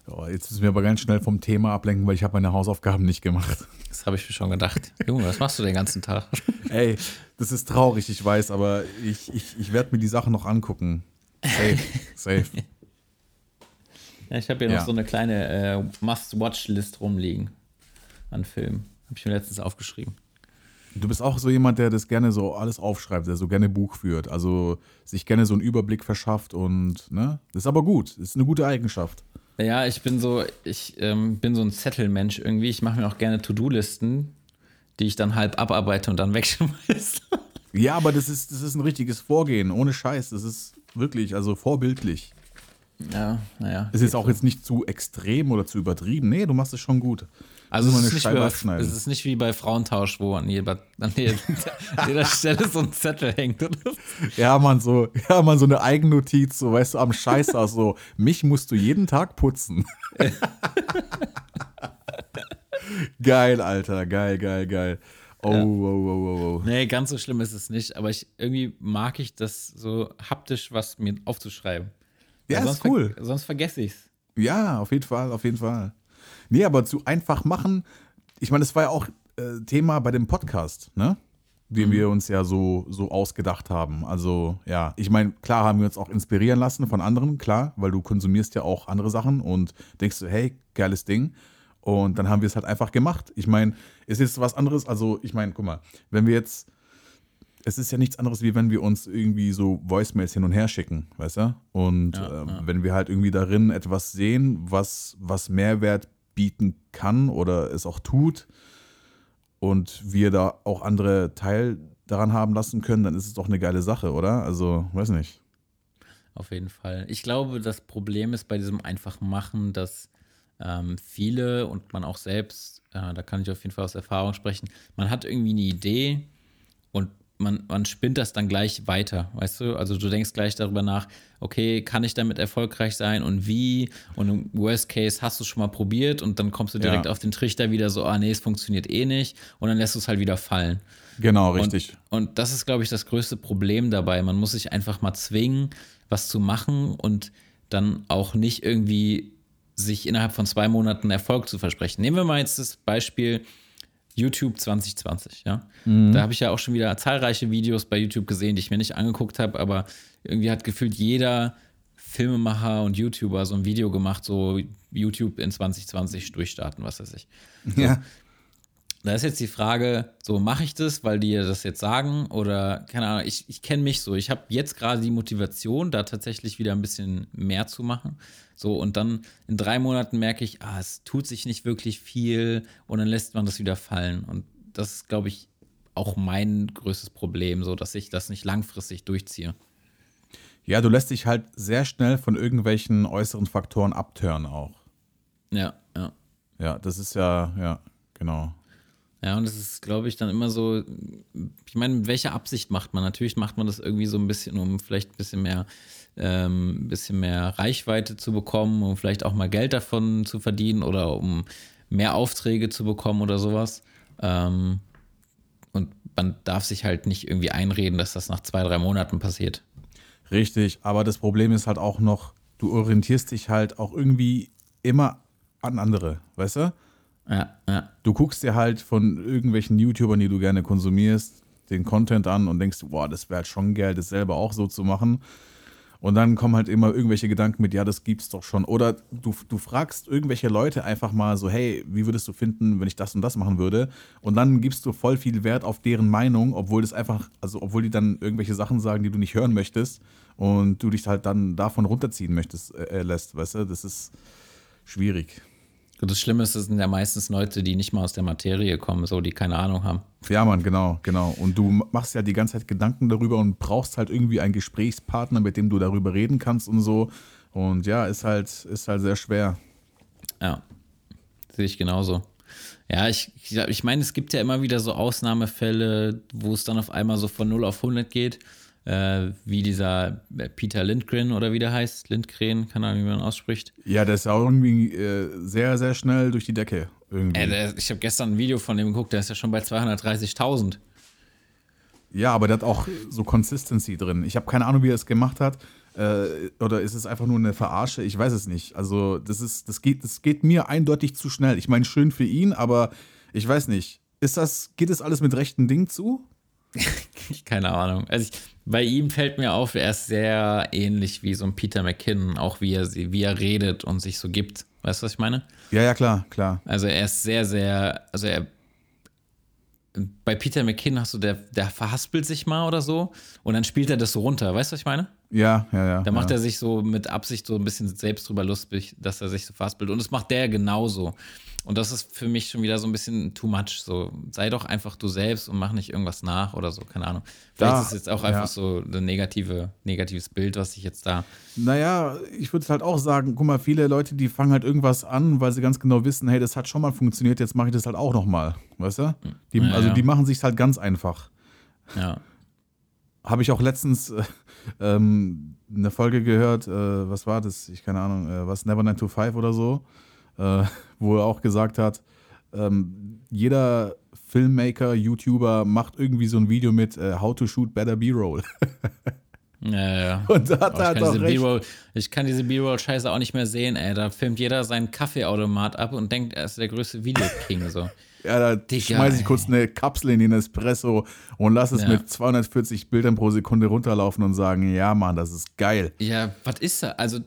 oh, jetzt müssen wir aber ganz schnell vom Thema ablenken, weil ich habe meine Hausaufgaben nicht gemacht. Das habe ich mir schon gedacht. Junge, was machst du den ganzen Tag? <laughs> Ey, das ist traurig, ich weiß, aber ich, ich, ich werde mir die Sachen noch angucken. Safe, safe. <laughs> Ja, ich habe hier noch Ja. so eine kleine äh, Must-Watch-List rumliegen an Filmen. Habe ich mir letztens aufgeschrieben. Du bist auch so jemand, der das gerne so alles aufschreibt, der so gerne Buch führt, also sich gerne so einen Überblick verschafft und, ne? Das ist aber gut, das ist eine gute Eigenschaft. Ja, ich bin so, ich ähm, bin so ein Zettelmensch irgendwie. Ich mache mir auch gerne To-Do-Listen, die ich dann halb abarbeite und dann <laughs> wegschmeiße. Ja, aber das ist, das ist ein richtiges Vorgehen, ohne Scheiß. Das ist wirklich, also vorbildlich. Ja, naja. Ist jetzt auch jetzt nicht zu extrem oder zu übertrieben. Nee, du machst es schon gut. Also es ist, nicht wie bei, es ist nicht wie bei Frauentausch, wo an jeder, an jeder, <laughs> an jeder Stelle so ein Zettel hängt. Ja, man, so, ja, man, so eine Eigennotiz, so, weißt du, am Scheißhaus, so, mich musst du jeden Tag putzen. <laughs> geil, Alter, geil, geil, geil. Oh, Ja. oh, oh, oh, oh. Nee, ganz so schlimm ist es nicht, aber ich, irgendwie mag ich das so haptisch, was mir aufzuschreiben. Ja, ist cool. Ver sonst vergesse ich es. Ja, auf jeden Fall, auf jeden Fall. Nee, aber zu einfach machen, ich meine, das war ja auch äh, Thema bei dem Podcast, ne? Den wir uns ja so, so ausgedacht haben. Also, ja, ich meine, klar haben wir uns auch inspirieren lassen von anderen, klar, weil du konsumierst ja auch andere Sachen und denkst du, hey, geiles Ding. Und dann haben wir es halt einfach gemacht. Ich meine, ist jetzt was anderes, also ich meine, guck mal, wenn wir jetzt, es ist ja nichts anderes, wie wenn wir uns irgendwie so Voicemails hin und her schicken, weißt du? Und ähm, wenn wir halt irgendwie darin etwas sehen, was, was Mehrwert bieten kann oder es auch tut und wir da auch andere Teil daran haben lassen können, dann ist es doch eine geile Sache, oder? Also, weiß nicht. Auf jeden Fall. Ich glaube, das Problem ist bei diesem einfachen Machen, dass ähm, viele und man auch selbst, äh, da kann ich auf jeden Fall aus Erfahrung sprechen, man hat irgendwie eine Idee und man, man spinnt das dann gleich weiter, weißt du? Also du denkst gleich darüber nach, okay, kann ich damit erfolgreich sein und wie? Und im Worst Case hast du es schon mal probiert und dann kommst du direkt Ja. auf den Trichter wieder so, ah nee, es funktioniert eh nicht und dann lässt du es halt wieder fallen. Genau, richtig. Und, und das ist, glaube ich, das größte Problem dabei. Man muss sich einfach mal zwingen, was zu machen und dann auch nicht irgendwie sich innerhalb von zwei Monaten Erfolg zu versprechen. Nehmen wir mal jetzt das Beispiel YouTube 2020, ja. Da habe ich ja auch schon wieder zahlreiche Videos bei YouTube gesehen, die ich mir nicht angeguckt habe, aber irgendwie hat gefühlt jeder Filmemacher und YouTuber so ein Video gemacht, so YouTube in 2020 durchstarten, was weiß ich. So. Ja. Da ist jetzt die Frage, so mache ich das, weil die das jetzt sagen oder keine Ahnung, ich, ich kenne mich so. Ich habe jetzt gerade die Motivation, da tatsächlich wieder ein bisschen mehr zu machen. So und dann in drei Monaten merke ich, ah, es tut sich nicht wirklich viel und dann lässt man das wieder fallen. Und das ist, glaube ich, auch mein größtes Problem, so dass ich das nicht langfristig durchziehe. Ja, du lässt dich halt sehr schnell von irgendwelchen äußeren Faktoren abtören auch. Ja, ja. Ja, das ist ja, ja, genau. Ja, und es ist, glaube ich, dann immer so, ich meine, mit welcher Absicht macht man? Natürlich macht man das irgendwie so ein bisschen, um vielleicht ein bisschen mehr, ähm, bisschen mehr Reichweite zu bekommen, um vielleicht auch mal Geld davon zu verdienen oder um mehr Aufträge zu bekommen oder sowas. Ähm, und man darf sich halt nicht irgendwie einreden, dass das nach zwei, drei Monaten passiert. Richtig, aber das Problem ist halt auch noch, du orientierst dich halt auch irgendwie immer an andere, weißt du? Ja, ja. Du guckst dir halt von irgendwelchen YouTubern, die du gerne konsumierst, den Content an und denkst, boah, das wäre halt schon geil, das selber auch so zu machen. Und dann kommen halt immer irgendwelche Gedanken mit, ja, das gibt's doch schon. Oder du, du fragst irgendwelche Leute einfach mal so, hey, wie würdest du finden, wenn ich das und das machen würde? Und dann gibst du voll viel Wert auf deren Meinung, obwohl das einfach, also obwohl die dann irgendwelche Sachen sagen, die du nicht hören möchtest und du dich halt dann davon runterziehen möchtest, äh, lässt, weißt du? Das ist schwierig. Und das Schlimme ist, es sind ja meistens Leute, die nicht mal aus der Materie kommen, so, die keine Ahnung haben. Ja, Mann, genau, genau. Und du machst ja die ganze Zeit Gedanken darüber und brauchst halt irgendwie einen Gesprächspartner, mit dem du darüber reden kannst und so. Und ja, ist halt, ist halt sehr schwer. Ja, sehe ich genauso. Ja, ich, ich, ich meine, es gibt ja immer wieder so Ausnahmefälle, wo es dann auf einmal so von 0 auf 100 geht äh, wie dieser Peter Lindgren oder wie der heißt, Lindgren, keine Ahnung, wie man ausspricht. Ja, der ist auch irgendwie äh, sehr, sehr schnell durch die Decke. Irgendwie. Äh, der, ich habe gestern ein Video von dem geguckt, der ist ja schon bei 230.000. Ja, aber der hat auch so Consistency drin. Ich habe keine Ahnung, wie er es gemacht hat. Äh, oder ist es einfach nur eine Verarsche? Ich weiß es nicht. Also, das ist, das geht, das geht mir eindeutig zu schnell. Ich meine, schön für ihn, aber ich weiß nicht. Ist das, geht es alles mit rechten Dingen zu? <laughs> keine Ahnung. Also ich, bei ihm fällt mir auf, er ist sehr ähnlich wie so ein Peter McKinnon, auch wie er, wie er redet und sich so gibt. Weißt du, was ich meine? Ja, ja, klar, klar. Also er ist sehr, sehr, also er bei Peter McKinnon hast du, der, der verhaspelt sich mal oder so und dann spielt er das so runter. Weißt du, was ich meine? Ja, ja, ja. Da macht ja. er sich so mit Absicht so ein bisschen selbst drüber lustig, dass er sich so verhaspelt. Und das macht der genauso. Und das ist für mich schon wieder so ein bisschen too much. So, sei doch einfach du selbst und mach nicht irgendwas nach oder so, keine Ahnung. Vielleicht Da- ist es jetzt auch einfach ja. so ein negative, negatives Bild, was ich jetzt da. Naja, ich würde halt auch sagen, guck mal, viele Leute, die fangen halt irgendwas an, weil sie ganz genau wissen, hey, das hat schon mal funktioniert, jetzt mache ich das halt auch nochmal. Weißt du? Die, Ja, also ja. die machen sich halt ganz einfach. Ja. Habe ich auch letztens äh, ähm, eine Folge gehört, äh, was war das? Ich keine Ahnung, äh, was Never 9 to 5 oder so, äh, <laughs> wo er auch gesagt hat, ähm, jeder Filmmaker, YouTuber macht irgendwie so ein Video mit äh, How to shoot better B-Roll. <laughs> Ja, ja. Und da hat er ich, halt kann auch diese recht. Ich kann diese B-Roll-Scheiße auch nicht mehr sehen, ey. Da filmt jeder seinen Kaffeeautomat ab und denkt, er ist der größte Videoking. So. Ja, da Digga, schmeiße ich kurz eine Kapsel in den Espresso und lass es Ja. mit 240 Bildern pro Sekunde runterlaufen und sagen, ja, Mann, das ist geil. Ja, was ist da? Also,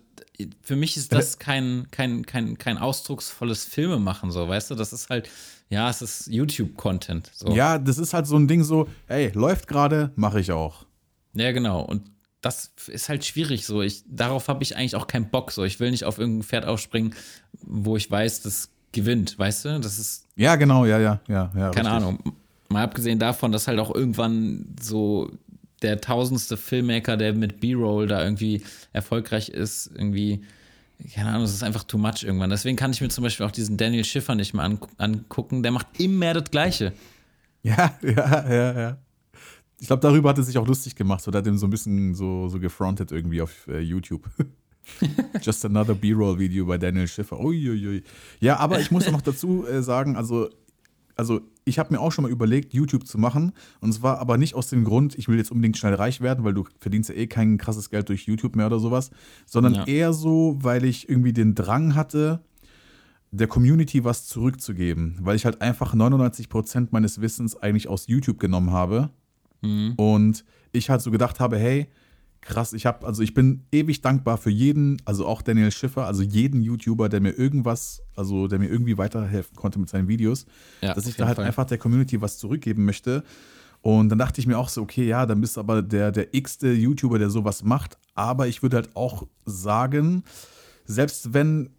für mich ist das <laughs> kein, kein, kein, kein ausdrucksvolles Filmemachen, so, weißt du? Das ist halt, ja, es ist YouTube-Content. So. Ja, das ist halt so ein Ding so, ey, läuft gerade, mache ich auch. Ja, genau. Und das ist halt schwierig so. Ich, darauf habe ich eigentlich auch keinen Bock. So, ich will nicht auf irgendein Pferd aufspringen, wo ich weiß, das gewinnt, weißt du? Das ist, Ja, genau, ja, ja, ja. ja keine richtig. Ahnung. Mal abgesehen davon, dass halt auch irgendwann so der tausendste Filmmaker, der mit B-Roll da irgendwie erfolgreich ist, irgendwie, keine Ahnung, das ist einfach too much irgendwann. Deswegen kann ich mir zum Beispiel auch diesen Daniel Schiffer nicht mehr an, angucken. Der macht immer das Gleiche. Ja, <laughs> ja, ja, ja. Ich glaube, darüber hat er sich auch lustig gemacht. So, der hat ihm so ein bisschen so, so gefrontet irgendwie auf äh, YouTube. <laughs> <laughs> Just another B-Roll-Video bei Daniel Schiffer. Uiuiui. Ja, aber ich muss auch noch dazu äh, sagen, also, also ich habe mir auch schon mal überlegt, YouTube zu machen. Und zwar aber nicht aus dem Grund, ich will jetzt unbedingt schnell reich werden, weil du verdienst ja eh kein krasses Geld durch YouTube mehr oder sowas, sondern Ja. eher so, weil ich irgendwie den Drang hatte, der Community was zurückzugeben, weil ich halt einfach 99% meines Wissens eigentlich aus YouTube genommen habe. Und ich halt so gedacht habe, hey, krass. Ich habe, also ich bin ewig dankbar für jeden, also auch Daniel Schiffer, also jeden YouTuber, der mir irgendwas, also der mir irgendwie weiterhelfen konnte mit seinen Videos, Ja, dass ich da halt Fall. einfach der Community was zurückgeben möchte. Und dann dachte ich mir auch so, okay, ja, dann bist du aber der, der x-te YouTuber, der sowas macht. Aber ich würde halt auch sagen, selbst wenn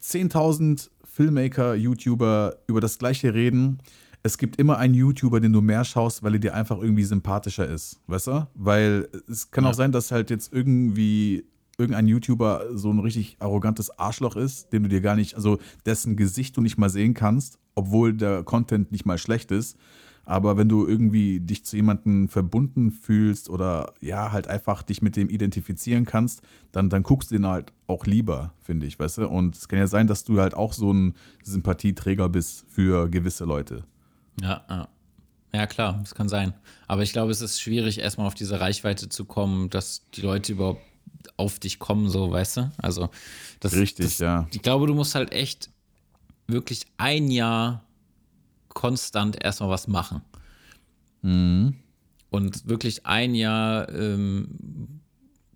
10.000 Filmmaker, YouTuber über das Gleiche reden, es gibt immer einen YouTuber, den du mehr schaust, weil er dir einfach irgendwie sympathischer ist. Weißt du? Weil es kann Ja. auch sein, dass halt jetzt irgendwie irgendein YouTuber so ein richtig arrogantes Arschloch ist, den du dir gar nicht, also dessen Gesicht du nicht mal sehen kannst, obwohl der Content nicht mal schlecht ist. Aber wenn du irgendwie dich zu jemandem verbunden fühlst oder ja, halt einfach dich mit dem identifizieren kannst, dann, dann guckst du den halt auch lieber, finde ich, weißt du? Und es kann ja sein, dass du halt auch so ein Sympathieträger bist für gewisse Leute. Ja, ja. Ja, klar, das kann sein. Aber ich glaube, es ist schwierig, erstmal auf diese Reichweite zu kommen, dass die Leute überhaupt auf dich kommen, so, weißt du? Also, das Richtig, das, ja. Ich glaube, du musst halt echt wirklich ein Jahr konstant erstmal was machen. Mhm. Und wirklich ein Jahr ähm,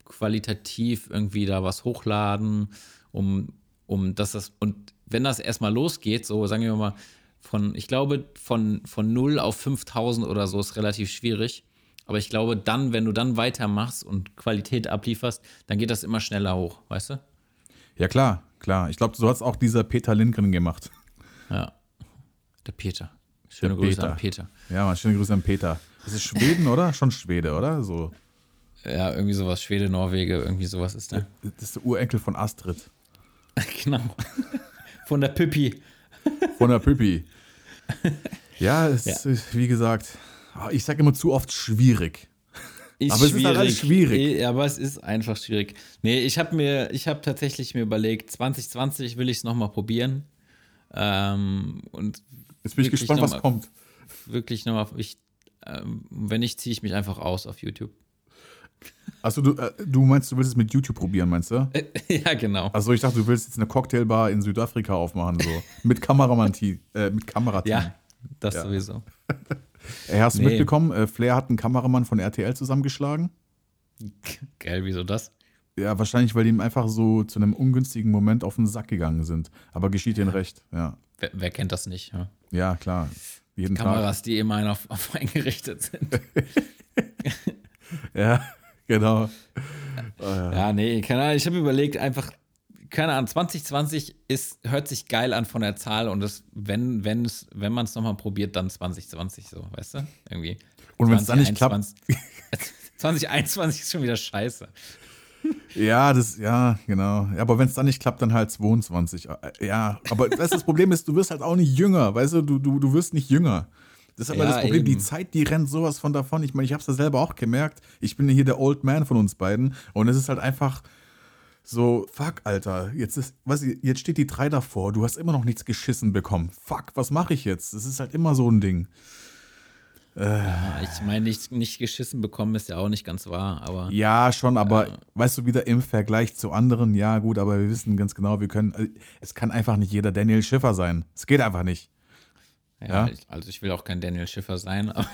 qualitativ irgendwie da was hochladen, um, um dass das, und wenn das erstmal losgeht, so sagen wir mal, von, ich glaube, von, von 0 auf 5000 oder so ist relativ schwierig. Aber ich glaube, dann, wenn du dann weitermachst und Qualität ablieferst, dann geht das immer schneller hoch, weißt du? Ja, klar, klar. Ich glaube, so hat es auch dieser Peter Lindgren gemacht. Ja. Der Peter. Schöne Der Grüße Peter. an Peter. Ja, mal schöne Grüße an Peter. Das ist Schweden, oder? Schon Schwede, oder? So. Ja, irgendwie sowas. Schwede, Norwege, irgendwie sowas ist der. Das ist der Urenkel von Astrid. <laughs> genau. Von der Püppi. Von der Püppi. Ja, es Ja. ist, wie gesagt, ah, ich sage immer zu oft schwierig. Ist Aber es ist halt alles schwierig. Aber es ist einfach schwierig. Nee, ich habe mir, ich habe tatsächlich mir überlegt, 2020 will ich es nochmal probieren. Ähm, und Jetzt bin ich gespannt, was nochmal- kommt. wirklich nochmal, ich, ähm, wenn nicht, ziehe ich mich einfach aus auf YouTube. Achso, du, äh, du meinst, du willst es mit YouTube probieren, meinst du? <laughs> ja, genau. Achso, ich dachte, du willst jetzt eine Cocktailbar in Südafrika aufmachen, so. mit Kameramann, <laughs> äh, mit Kamerateam. Ja, das Ja. sowieso. Ey, <laughs> hast du Nee. mitbekommen, äh, Flair hat einen Kameramann von RTL zusammengeschlagen? Geil, wieso das? Ja, wahrscheinlich, weil die ihm einfach so zu einem ungünstigen Moment auf den Sack gegangen sind. Aber geschieht ihnen recht, ja. Wer, wer kennt das nicht? Ja? Ja, klar. Jeden Kameras, die immer auf, auf eingerichtet sind. Tag. Ja, genau. Ja, nee, keine Ahnung. Ich habe überlegt, einfach, keine Ahnung, 2020 ist, hört sich geil an von der Zahl und das, wenn, wenn es, wenn man es nochmal probiert, dann 2020 so, weißt du? Irgendwie. Und wenn's dann nicht klappt? 2021 <laughs> ist schon wieder scheiße. Ja, das, ja, genau. Ja, aber wenn es dann nicht klappt, dann halt 22. Äh, Ja, aber das, das Problem ist, du wirst halt auch nicht jünger, weißt du, du, du, du wirst nicht jünger. Das ist aber Ja, das Problem, die eben. Zeit, die rennt sowas von davon. Ich meine, ich habe es ja selber auch gemerkt. Ich bin ja hier der Old Man von uns beiden und es ist halt einfach so, fuck, Alter, jetzt ist, was, jetzt steht die 3 davor, du hast immer noch nichts geschissen bekommen. Fuck, was mache ich jetzt? Das ist halt immer so ein Ding. Ja, ich meine, nicht, nicht geschissen bekommen ist ja auch nicht ganz wahr, aber Ja, schon, aber weißt du, wieder im Vergleich zu anderen, ja, gut, aber wir wissen ganz genau, wir können, äh, es kann einfach nicht jeder Daniel Schiffer sein. Es geht einfach nicht. Ja, Ja? Ich, also ich will auch kein Daniel Schiffer sein, <laughs> aber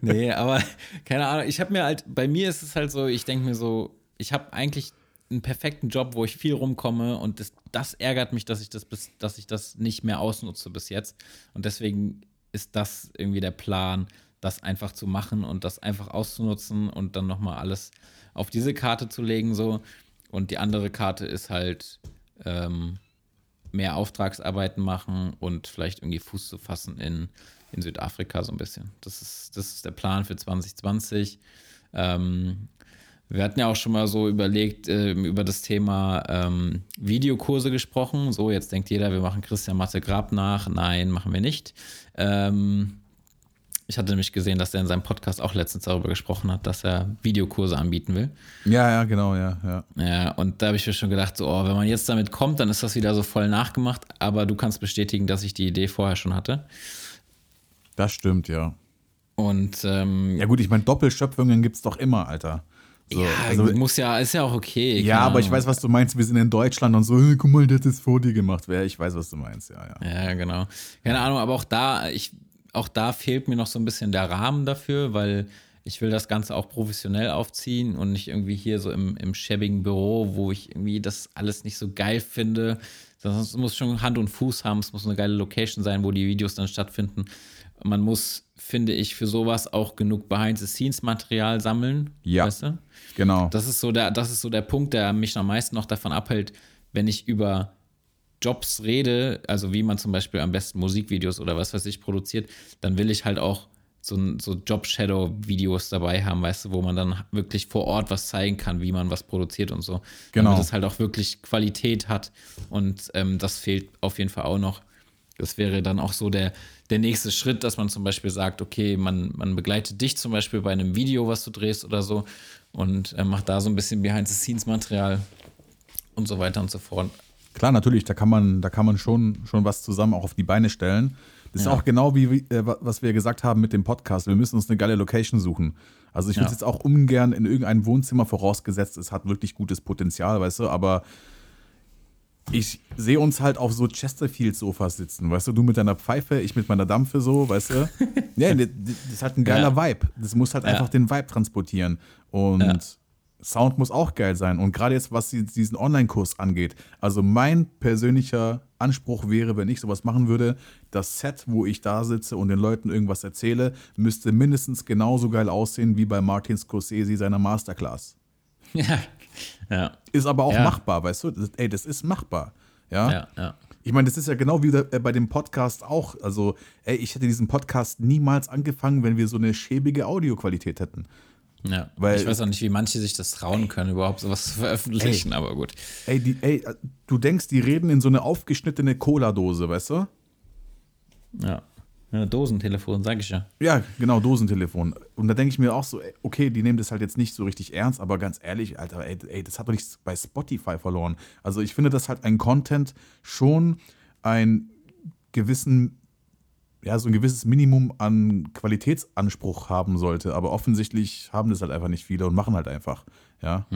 nee, aber keine Ahnung, ich habe mir halt, bei mir ist es halt so, ich denke mir so, ich habe eigentlich einen perfekten Job, wo ich viel rumkomme und das, das ärgert mich, dass ich das bis, dass ich das nicht mehr ausnutze bis jetzt und deswegen ist das irgendwie der Plan, das einfach zu machen und das einfach auszunutzen und dann nochmal alles auf diese Karte zu legen so und die andere Karte ist halt ähm, mehr Auftragsarbeiten machen und vielleicht irgendwie Fuß zu fassen in, in Südafrika so ein bisschen. Das ist, das ist der Plan für 2020. Ähm, wir hatten ja auch schon mal so überlegt, ähm, über das Thema ähm, Videokurse gesprochen. So, jetzt denkt jeder, wir machen Christian Mathe Grab nach. Nein, machen wir nicht. Ähm, ich hatte nämlich gesehen, dass er in seinem Podcast auch letztens darüber gesprochen hat, dass er Videokurse anbieten will. Ja, ja, genau, ja, ja. Ja, und da habe ich mir schon gedacht, so, oh, wenn man jetzt damit kommt, dann ist das wieder so voll nachgemacht. Aber du kannst bestätigen, dass ich die Idee vorher schon hatte. Das stimmt, ja. Und ähm, Ja, gut, ich meine, Doppelschöpfungen gibt's doch immer, Alter. So, ja, also, muss ja, ist ja auch okay. ja, aber ich weiß, was du meinst. Wir sind in Deutschland und so, hey, guck mal, das vor dir gemacht. Ja, ich weiß, was du meinst, ja, ja. Ja, genau. Keine Ahnung, aber auch da, ich, auch da fehlt mir noch so ein bisschen der Rahmen dafür, weil ich will das Ganze auch professionell aufziehen und nicht irgendwie hier so im, im schäbigen Büro, wo ich irgendwie das alles nicht so geil finde. Es muss schon Hand und Fuß haben, es muss eine geile Location sein, wo die Videos dann stattfinden. Man muss, finde ich, für sowas auch genug Behind-the-Scenes-Material sammeln. Ja. Weißt du? Genau. Das ist so der, das ist so der Punkt, der mich am meisten noch davon abhält, wenn ich über Jobs rede, also wie man zum Beispiel am besten Musikvideos oder was weiß ich produziert, dann will ich halt auch so, so Job-Shadow-Videos dabei haben, weißt du, wo man dann wirklich vor Ort was zeigen kann, wie man was produziert und so. Genau. Damit es halt auch wirklich Qualität hat. Und ähm, das fehlt auf jeden Fall auch noch. Das wäre dann auch so der, der nächste Schritt, dass man zum Beispiel sagt, okay, man, man begleitet dich zum Beispiel bei einem Video, was du drehst oder so und äh, macht da so ein bisschen Behind-the-Scenes-Material und so weiter und so fort. Klar, natürlich, da kann man, da kann man schon, schon was zusammen auch auf die Beine stellen. Das ist Ja. auch genau wie, äh, was wir gesagt haben mit dem Podcast. Wir müssen uns eine geile Location suchen. Also ich würde Ja. jetzt auch ungern in irgendein Wohnzimmer vorausgesetzt, es hat wirklich gutes Potenzial, weißt du, aber ich sehe uns halt auf so Chesterfield-Sofas sitzen, weißt du, du mit deiner Pfeife, ich mit meiner Dampfe so, weißt du. <laughs> ja, das das ist halt ein geiler Vibe. Das muss halt Ja. einfach den Vibe transportieren. Und Ja. Sound muss auch geil sein. Und gerade jetzt, was die- diesen Online-Kurs angeht, also mein persönlicher Anspruch wäre, wenn ich sowas machen würde, das Set, wo ich da sitze und den Leuten irgendwas erzähle, müsste mindestens genauso geil aussehen wie bei Martin Scorsese seiner Masterclass. <laughs> Ja. Ja. Ist aber auch Ja. machbar, weißt du? Das, ey, das ist machbar. Ja. Ja. Ja. Ich meine, das ist ja genau wie äh, bei dem Podcast auch. Also, ey, ich hätte diesen Podcast niemals angefangen, wenn wir so eine schäbige Audioqualität hätten. Ja, Weil- ich weiß auch nicht, wie manche sich das trauen können, überhaupt sowas zu veröffentlichen, aber gut. Ey, die, ey, du denkst, die reden in so eine aufgeschnittene Cola-Dose, weißt du? Ja. ja Dosentelefon, sag ich ja. Ja, genau, Dosentelefon. Und da denke ich mir auch so, ey, okay, die nehmen das halt jetzt nicht so richtig ernst, aber ganz ehrlich, Alter, ey, ey, das hat doch nichts bei Spotify verloren. Also ich finde, dass halt ein Content schon einen gewissen, ja, so ein gewisses Minimum an Qualitätsanspruch haben sollte. Aber offensichtlich haben das halt einfach nicht viele und machen halt einfach, ja.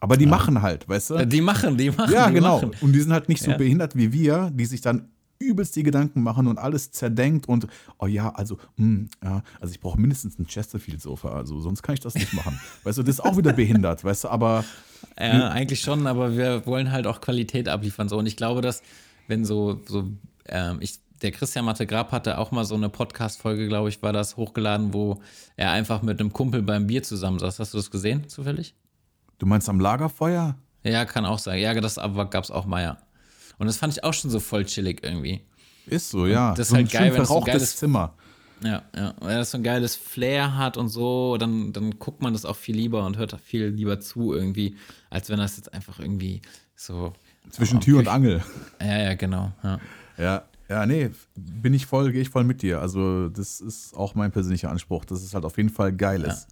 Aber die machen halt, weißt du? Die machen, die machen. Ja, die genau. Machen. Und die sind halt nicht so Ja. behindert wie wir, die sich dann übelst die Gedanken machen und alles zerdenkt und, oh ja, also, hm, ja, also ich brauche mindestens ein Chesterfield-Sofa, also sonst kann ich das nicht machen. <laughs> weißt du, das ist auch wieder behindert, weißt du, aber Ja, eigentlich schon, aber wir wollen halt auch Qualität abliefern. So. Und ich glaube, dass, wenn so, so ähm, ich, der Christian Matte Grab hatte auch mal so eine Podcast-Folge, glaube ich, war das hochgeladen, wo er einfach mit einem Kumpel beim Bier zusammensaß. Hast du das gesehen, zufällig? du meinst am Lagerfeuer? Ja, kann auch sein. Ja, das gab es auch mal, ja. Und das fand ich auch schon so voll chillig irgendwie. Ist so, ja. das ist so ein halt geil, wenn es so ein geiles- Zimmer. Ja, ja. Weil das so ein geiles Flair hat und so, dann, dann guckt man das auch viel lieber und hört viel lieber zu irgendwie, als wenn das jetzt einfach irgendwie so. Zwischen Tür und Angel. Ja, ja, genau. Ja. Ja, ja, nee, bin ich voll, gehe ich voll mit dir. Also, das ist auch mein persönlicher Anspruch, dass es halt auf jeden Fall geil ist.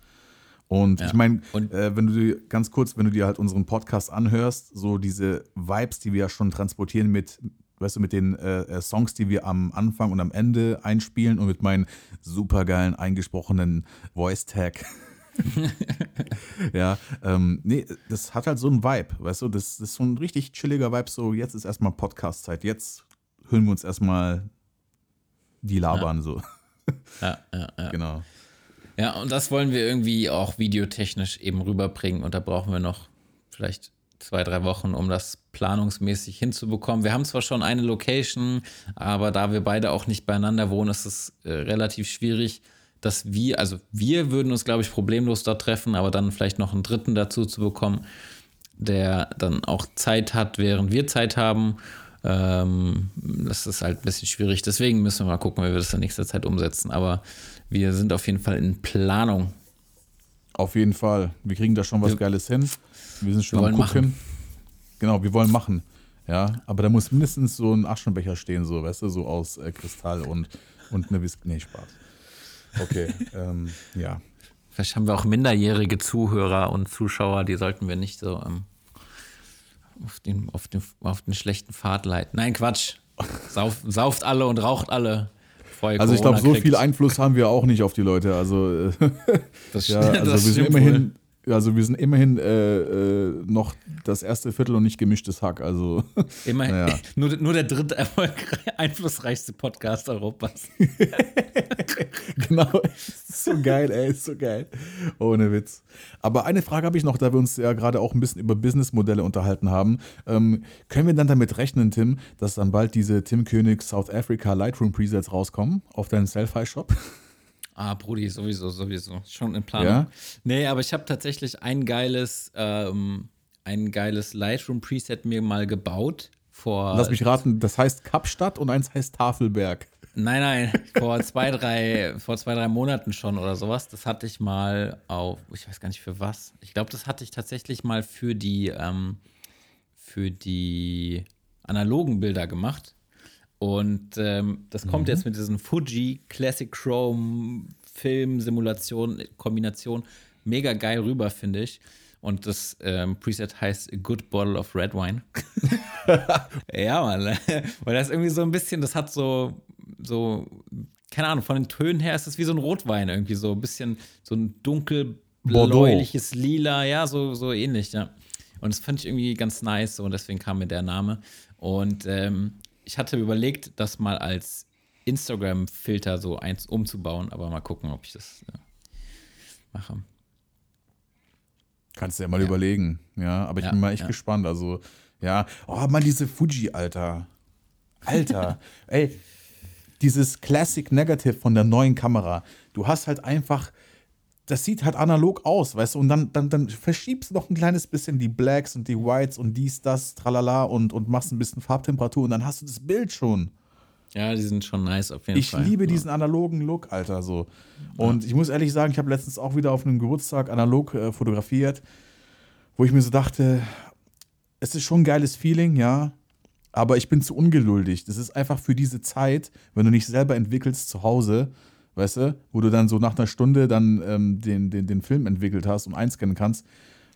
Und Ja. ich meine, äh, wenn du dir ganz kurz, wenn du dir halt unseren Podcast anhörst, so diese Vibes, die wir ja schon transportieren mit, weißt du, mit den äh, äh, Songs, die wir am Anfang und am Ende einspielen und mit meinen supergeilen eingesprochenen Voice-Tag. <laughs> ja, ähm, nee, das hat halt so einen Vibe, weißt du, das, das ist so ein richtig chilliger Vibe, so jetzt ist erstmal Podcast-Zeit, jetzt hören wir uns erstmal die labern, so. <laughs> Ja, ja, ja. Genau. ja, und das wollen wir irgendwie auch videotechnisch eben rüberbringen und da brauchen wir noch vielleicht zwei, drei Wochen, um das planungsmäßig hinzubekommen. Wir haben zwar schon eine Location, aber da wir beide auch nicht beieinander wohnen, ist es äh, relativ schwierig, dass wir, also wir würden uns, glaube ich, problemlos dort treffen, aber dann vielleicht noch einen Dritten dazu zu bekommen, der dann auch Zeit hat, während wir Zeit haben. Ähm, das ist halt ein bisschen schwierig. Deswegen müssen wir mal gucken, wie wir das in nächster Zeit umsetzen. Aber wir sind auf jeden Fall in Planung. Auf jeden Fall. Wir kriegen da schon was Wir- Geiles hin. Wir sind schon Wir am gucken. Genau, wir wollen machen. Ja, aber da muss mindestens so ein Aschenbecher stehen, so, weißt du, so aus äh, Kristall und, und eine Whisky. Nee, Spaß. Okay, <laughs> ähm, ja. Vielleicht haben wir auch minderjährige Zuhörer und Zuschauer, die sollten wir nicht so ähm, auf, den, auf, den, auf den schlechten Pfad leiten. Nein, Quatsch. Sauf, sauft alle und raucht alle. Also ich glaube, so viel. Einfluss haben wir auch nicht auf die Leute. Also äh, Das, <laughs> ja, das also wir sind immerhin, Also wir sind immerhin äh, äh, noch das erste Viertel und nicht gemischtes Hack. Also <laughs> Immerhin, Naja. <laughs> nur, nur der dritte <laughs> einflussreichste Podcast Europas. genau. So geil, ey, ist so geil. Ohne Witz. Aber eine Frage habe ich noch, da wir uns ja gerade auch ein bisschen über Businessmodelle unterhalten haben. Ähm, können wir dann damit rechnen, Tim, dass dann bald diese Tim König South Africa Lightroom Presets rauskommen auf deinen Selfie-Shop? Ah, Brudi, sowieso, sowieso. Schon in Planung. Ja? Nee, aber ich habe tatsächlich ein geiles, ähm, ein geiles Lightroom-Preset mir mal gebaut. Vor, Lass mich raten, das heißt Kapstadt und eins heißt Tafelberg. Nein, nein, <laughs> vor zwei, drei, vor zwei, drei Monaten schon oder sowas. Das hatte ich mal auf, ich weiß gar nicht für was. Ich glaube, das hatte ich tatsächlich mal für die, ähm, für die analogen Bilder gemacht. Und ähm, das kommt jetzt mit diesen Fuji Classic Chrome Film Simulation Kombination mega geil rüber, finde ich. Und das ähm, Preset heißt A Good Bottle of Red Wine. <laughs> ja, Mann. Weil das irgendwie so ein bisschen, das hat so, so, keine Ahnung, von den Tönen her ist es wie so ein Rotwein irgendwie, so ein bisschen, so ein dunkelbläuliches Lila, ja, so, so ähnlich, ja. Und das fand ich irgendwie ganz nice, so, und deswegen kam mir der Name. Und ähm, ich hatte überlegt, das mal als Instagram-Filter so eins umzubauen, aber mal gucken, ob ich das ja, mache. Kannst du ja mal überlegen. Ja, aber ich Ja, bin mal echt ja. gespannt. Also, ja. Oh, Mann, diese Fuji, Alter. Alter. <laughs> Ey, dieses Classic Negative von der neuen Kamera. Du hast halt einfach. Das sieht halt analog aus, weißt du, und dann, dann, dann verschiebst du noch ein kleines bisschen die Blacks und die Whites und dies, das, tralala und, und machst ein bisschen Farbtemperatur und dann hast du das Bild schon. Ja, die sind schon nice auf jeden Ich Fall. liebe Ja. diesen analogen Look, Alter, so. Und ich muss ehrlich sagen, ich habe letztens auch wieder auf einem Geburtstag analog äh, fotografiert, wo ich mir so dachte, es ist schon ein geiles Feeling, ja, aber ich bin zu ungeduldig. Das ist einfach für diese Zeit, wenn du nicht selber entwickelst zu Hause, weißt du, wo du dann so nach einer Stunde dann ähm, den, den, den Film entwickelt hast und einscannen kannst.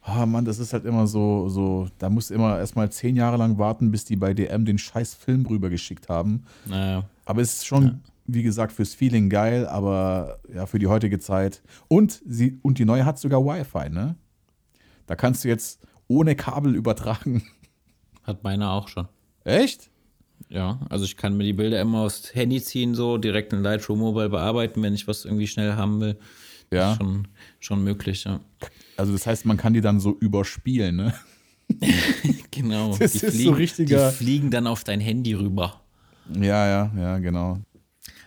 Ah, Mann, das ist halt immer so, so, da musst du immer erstmal zehn Jahre lang warten, bis die bei DM den scheiß Film rübergeschickt haben. Naja. Aber es ist schon, wie gesagt, fürs Feeling geil, aber ja, für die heutige Zeit. Und, sie, und die neue hat sogar Wi-Fi, ne? Da kannst du jetzt ohne Kabel übertragen. Hat meine auch schon. Echt? Ja, also ich kann mir die Bilder immer aufs Handy ziehen, so direkt in Lightroom Mobile bearbeiten, wenn ich was irgendwie schnell haben will. Ja. Ist schon, schon möglich, ja. Also das heißt, man kann die dann so überspielen, ne? <laughs> Genau. Das die ist so fliegen, richtiger- Die fliegen dann auf dein Handy rüber. Ja, ja, ja, genau.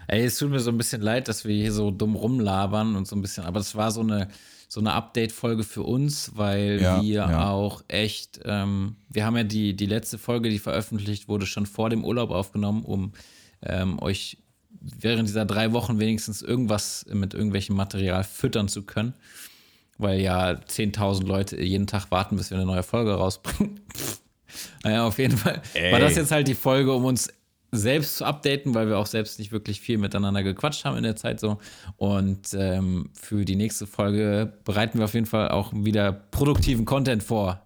Ey, es tut mir so ein bisschen leid, dass wir hier so dumm rumlabern und so ein bisschen, aber das war so eine, so eine Update-Folge für uns, weil Ja, wir ja. auch echt, ähm, wir haben ja die, die letzte Folge, die veröffentlicht wurde, schon vor dem Urlaub aufgenommen, um ähm, euch während dieser drei Wochen wenigstens irgendwas mit irgendwelchem Material füttern zu können. Weil ja 10.000 Leute jeden Tag warten, bis wir eine neue Folge rausbringen. <laughs> Naja, auf jeden Fall war das jetzt halt die Folge, um uns selbst zu updaten, weil wir auch selbst nicht wirklich viel miteinander gequatscht haben in der Zeit so. Und ähm, für die nächste Folge bereiten wir auf jeden Fall auch wieder produktiven Content vor.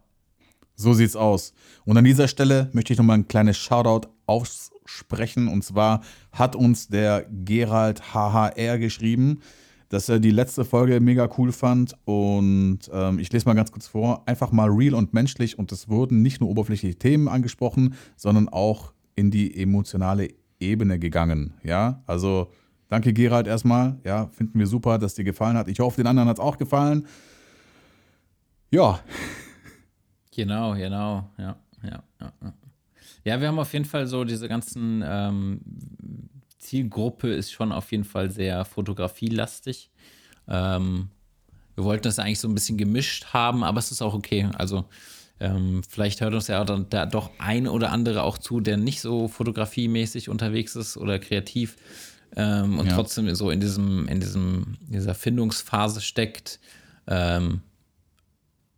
So sieht's aus. Und an dieser Stelle möchte ich nochmal ein kleines Shoutout aussprechen. Und zwar hat uns der Gerald HHR geschrieben, dass er die letzte Folge mega cool fand. Und ähm, ich lese mal ganz kurz vor. Einfach mal real und menschlich. Und es wurden nicht nur oberflächliche Themen angesprochen, sondern auch in die emotionale Ebene gegangen. Ja, also danke Gerald erstmal. Ja, finden wir super, dass dir gefallen hat. Ich hoffe, den anderen hat es auch gefallen. Ja, <laughs> Genau, genau, ja, ja, ja. Ja, wir haben auf jeden Fall so diese ganzen ähm, Zielgruppe ist schon auf jeden Fall sehr fotografielastig. Ähm, wir wollten das eigentlich so ein bisschen gemischt haben, aber es ist auch okay. Also ähm, vielleicht hört uns ja dann da doch ein oder andere auch zu, der nicht so fotografiemäßig unterwegs ist oder kreativ ähm, und Ja. trotzdem so in diesem, in diesem, dieser Findungsphase steckt. Ähm,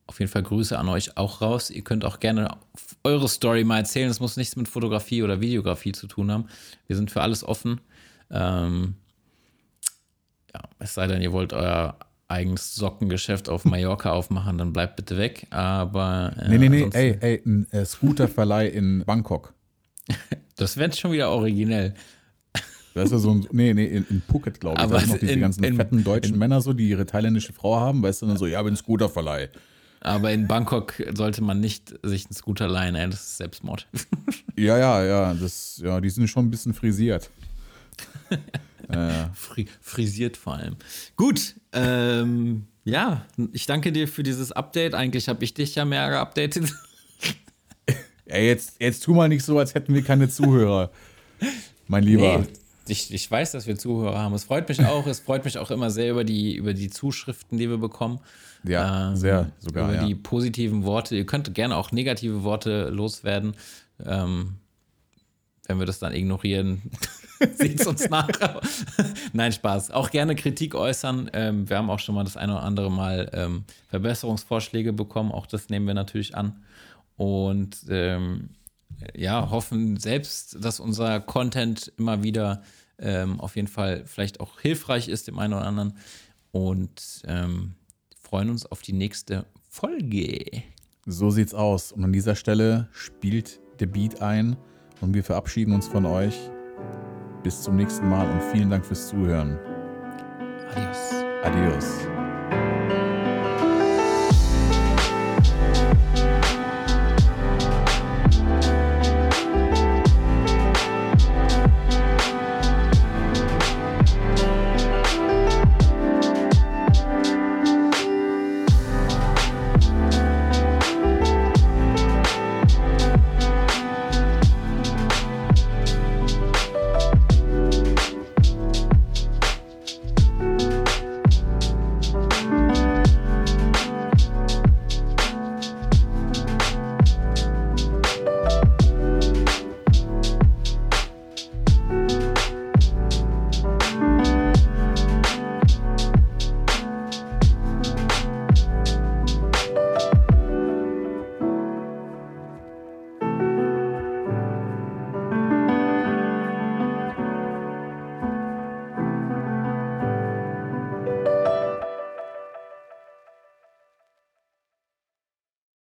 auf jeden Fall Grüße an euch auch raus. Ihr könnt auch gerne eure Story mal erzählen. Es muss nichts mit Fotografie oder Videografie zu tun haben. Wir sind für alles offen. Ähm, ja, es sei denn, ihr wollt euer eigenes Sockengeschäft auf Mallorca <laughs> aufmachen, dann bleibt bitte weg. Aber äh, nee, nee, nee, ey, ey, ein äh, Scooterverleih in Bangkok. <laughs> das wäre schon wieder originell. Weißt du, so ein, nee, nee, in, in Phuket, glaube ich. Aber da sind noch diese in- ganzen in- fetten deutschen Männer so, die ihre thailändische Frau haben, weißt du, dann so, ja, bin Scooterverleih. Aber in Bangkok sollte man nicht sich einen Scooter leihen, ey, das ist Selbstmord. <laughs> Ja, ja, ja, das, ja, die sind schon ein bisschen frisiert. Fri frisiert vor allem. Gut, ähm, ja, ich danke dir für dieses Update. Eigentlich habe ich dich ja mehr geupdatet. Ey, <laughs> jetzt, jetzt tu mal nicht so, als hätten wir keine Zuhörer. Mein Lieber. Nee, ich, ich weiß, dass wir Zuhörer haben. Es freut mich auch. Es freut mich auch immer sehr über die, über die Zuschriften, die wir bekommen. Ja, Ähm, sehr sogar, Über ja. die positiven Worte. Ihr könnt gerne auch negative Worte loswerden. Ähm, wenn wir das dann ignorieren, <laughs> seht es uns nach. <laughs> Nein, Spaß. Auch gerne Kritik äußern. Ähm, wir haben auch schon mal das eine oder andere Mal ähm, Verbesserungsvorschläge bekommen. Auch das nehmen wir natürlich an. Und ähm, ja, hoffen selbst, dass unser Content immer wieder ähm, auf jeden Fall vielleicht auch hilfreich ist dem einen oder anderen. Und ähm, freuen uns auf die nächste Folge. So sieht's aus. Und an dieser Stelle spielt der Beat ein und wir verabschieden uns von euch. Bis zum nächsten Mal und vielen Dank fürs Zuhören. Adios. Adios.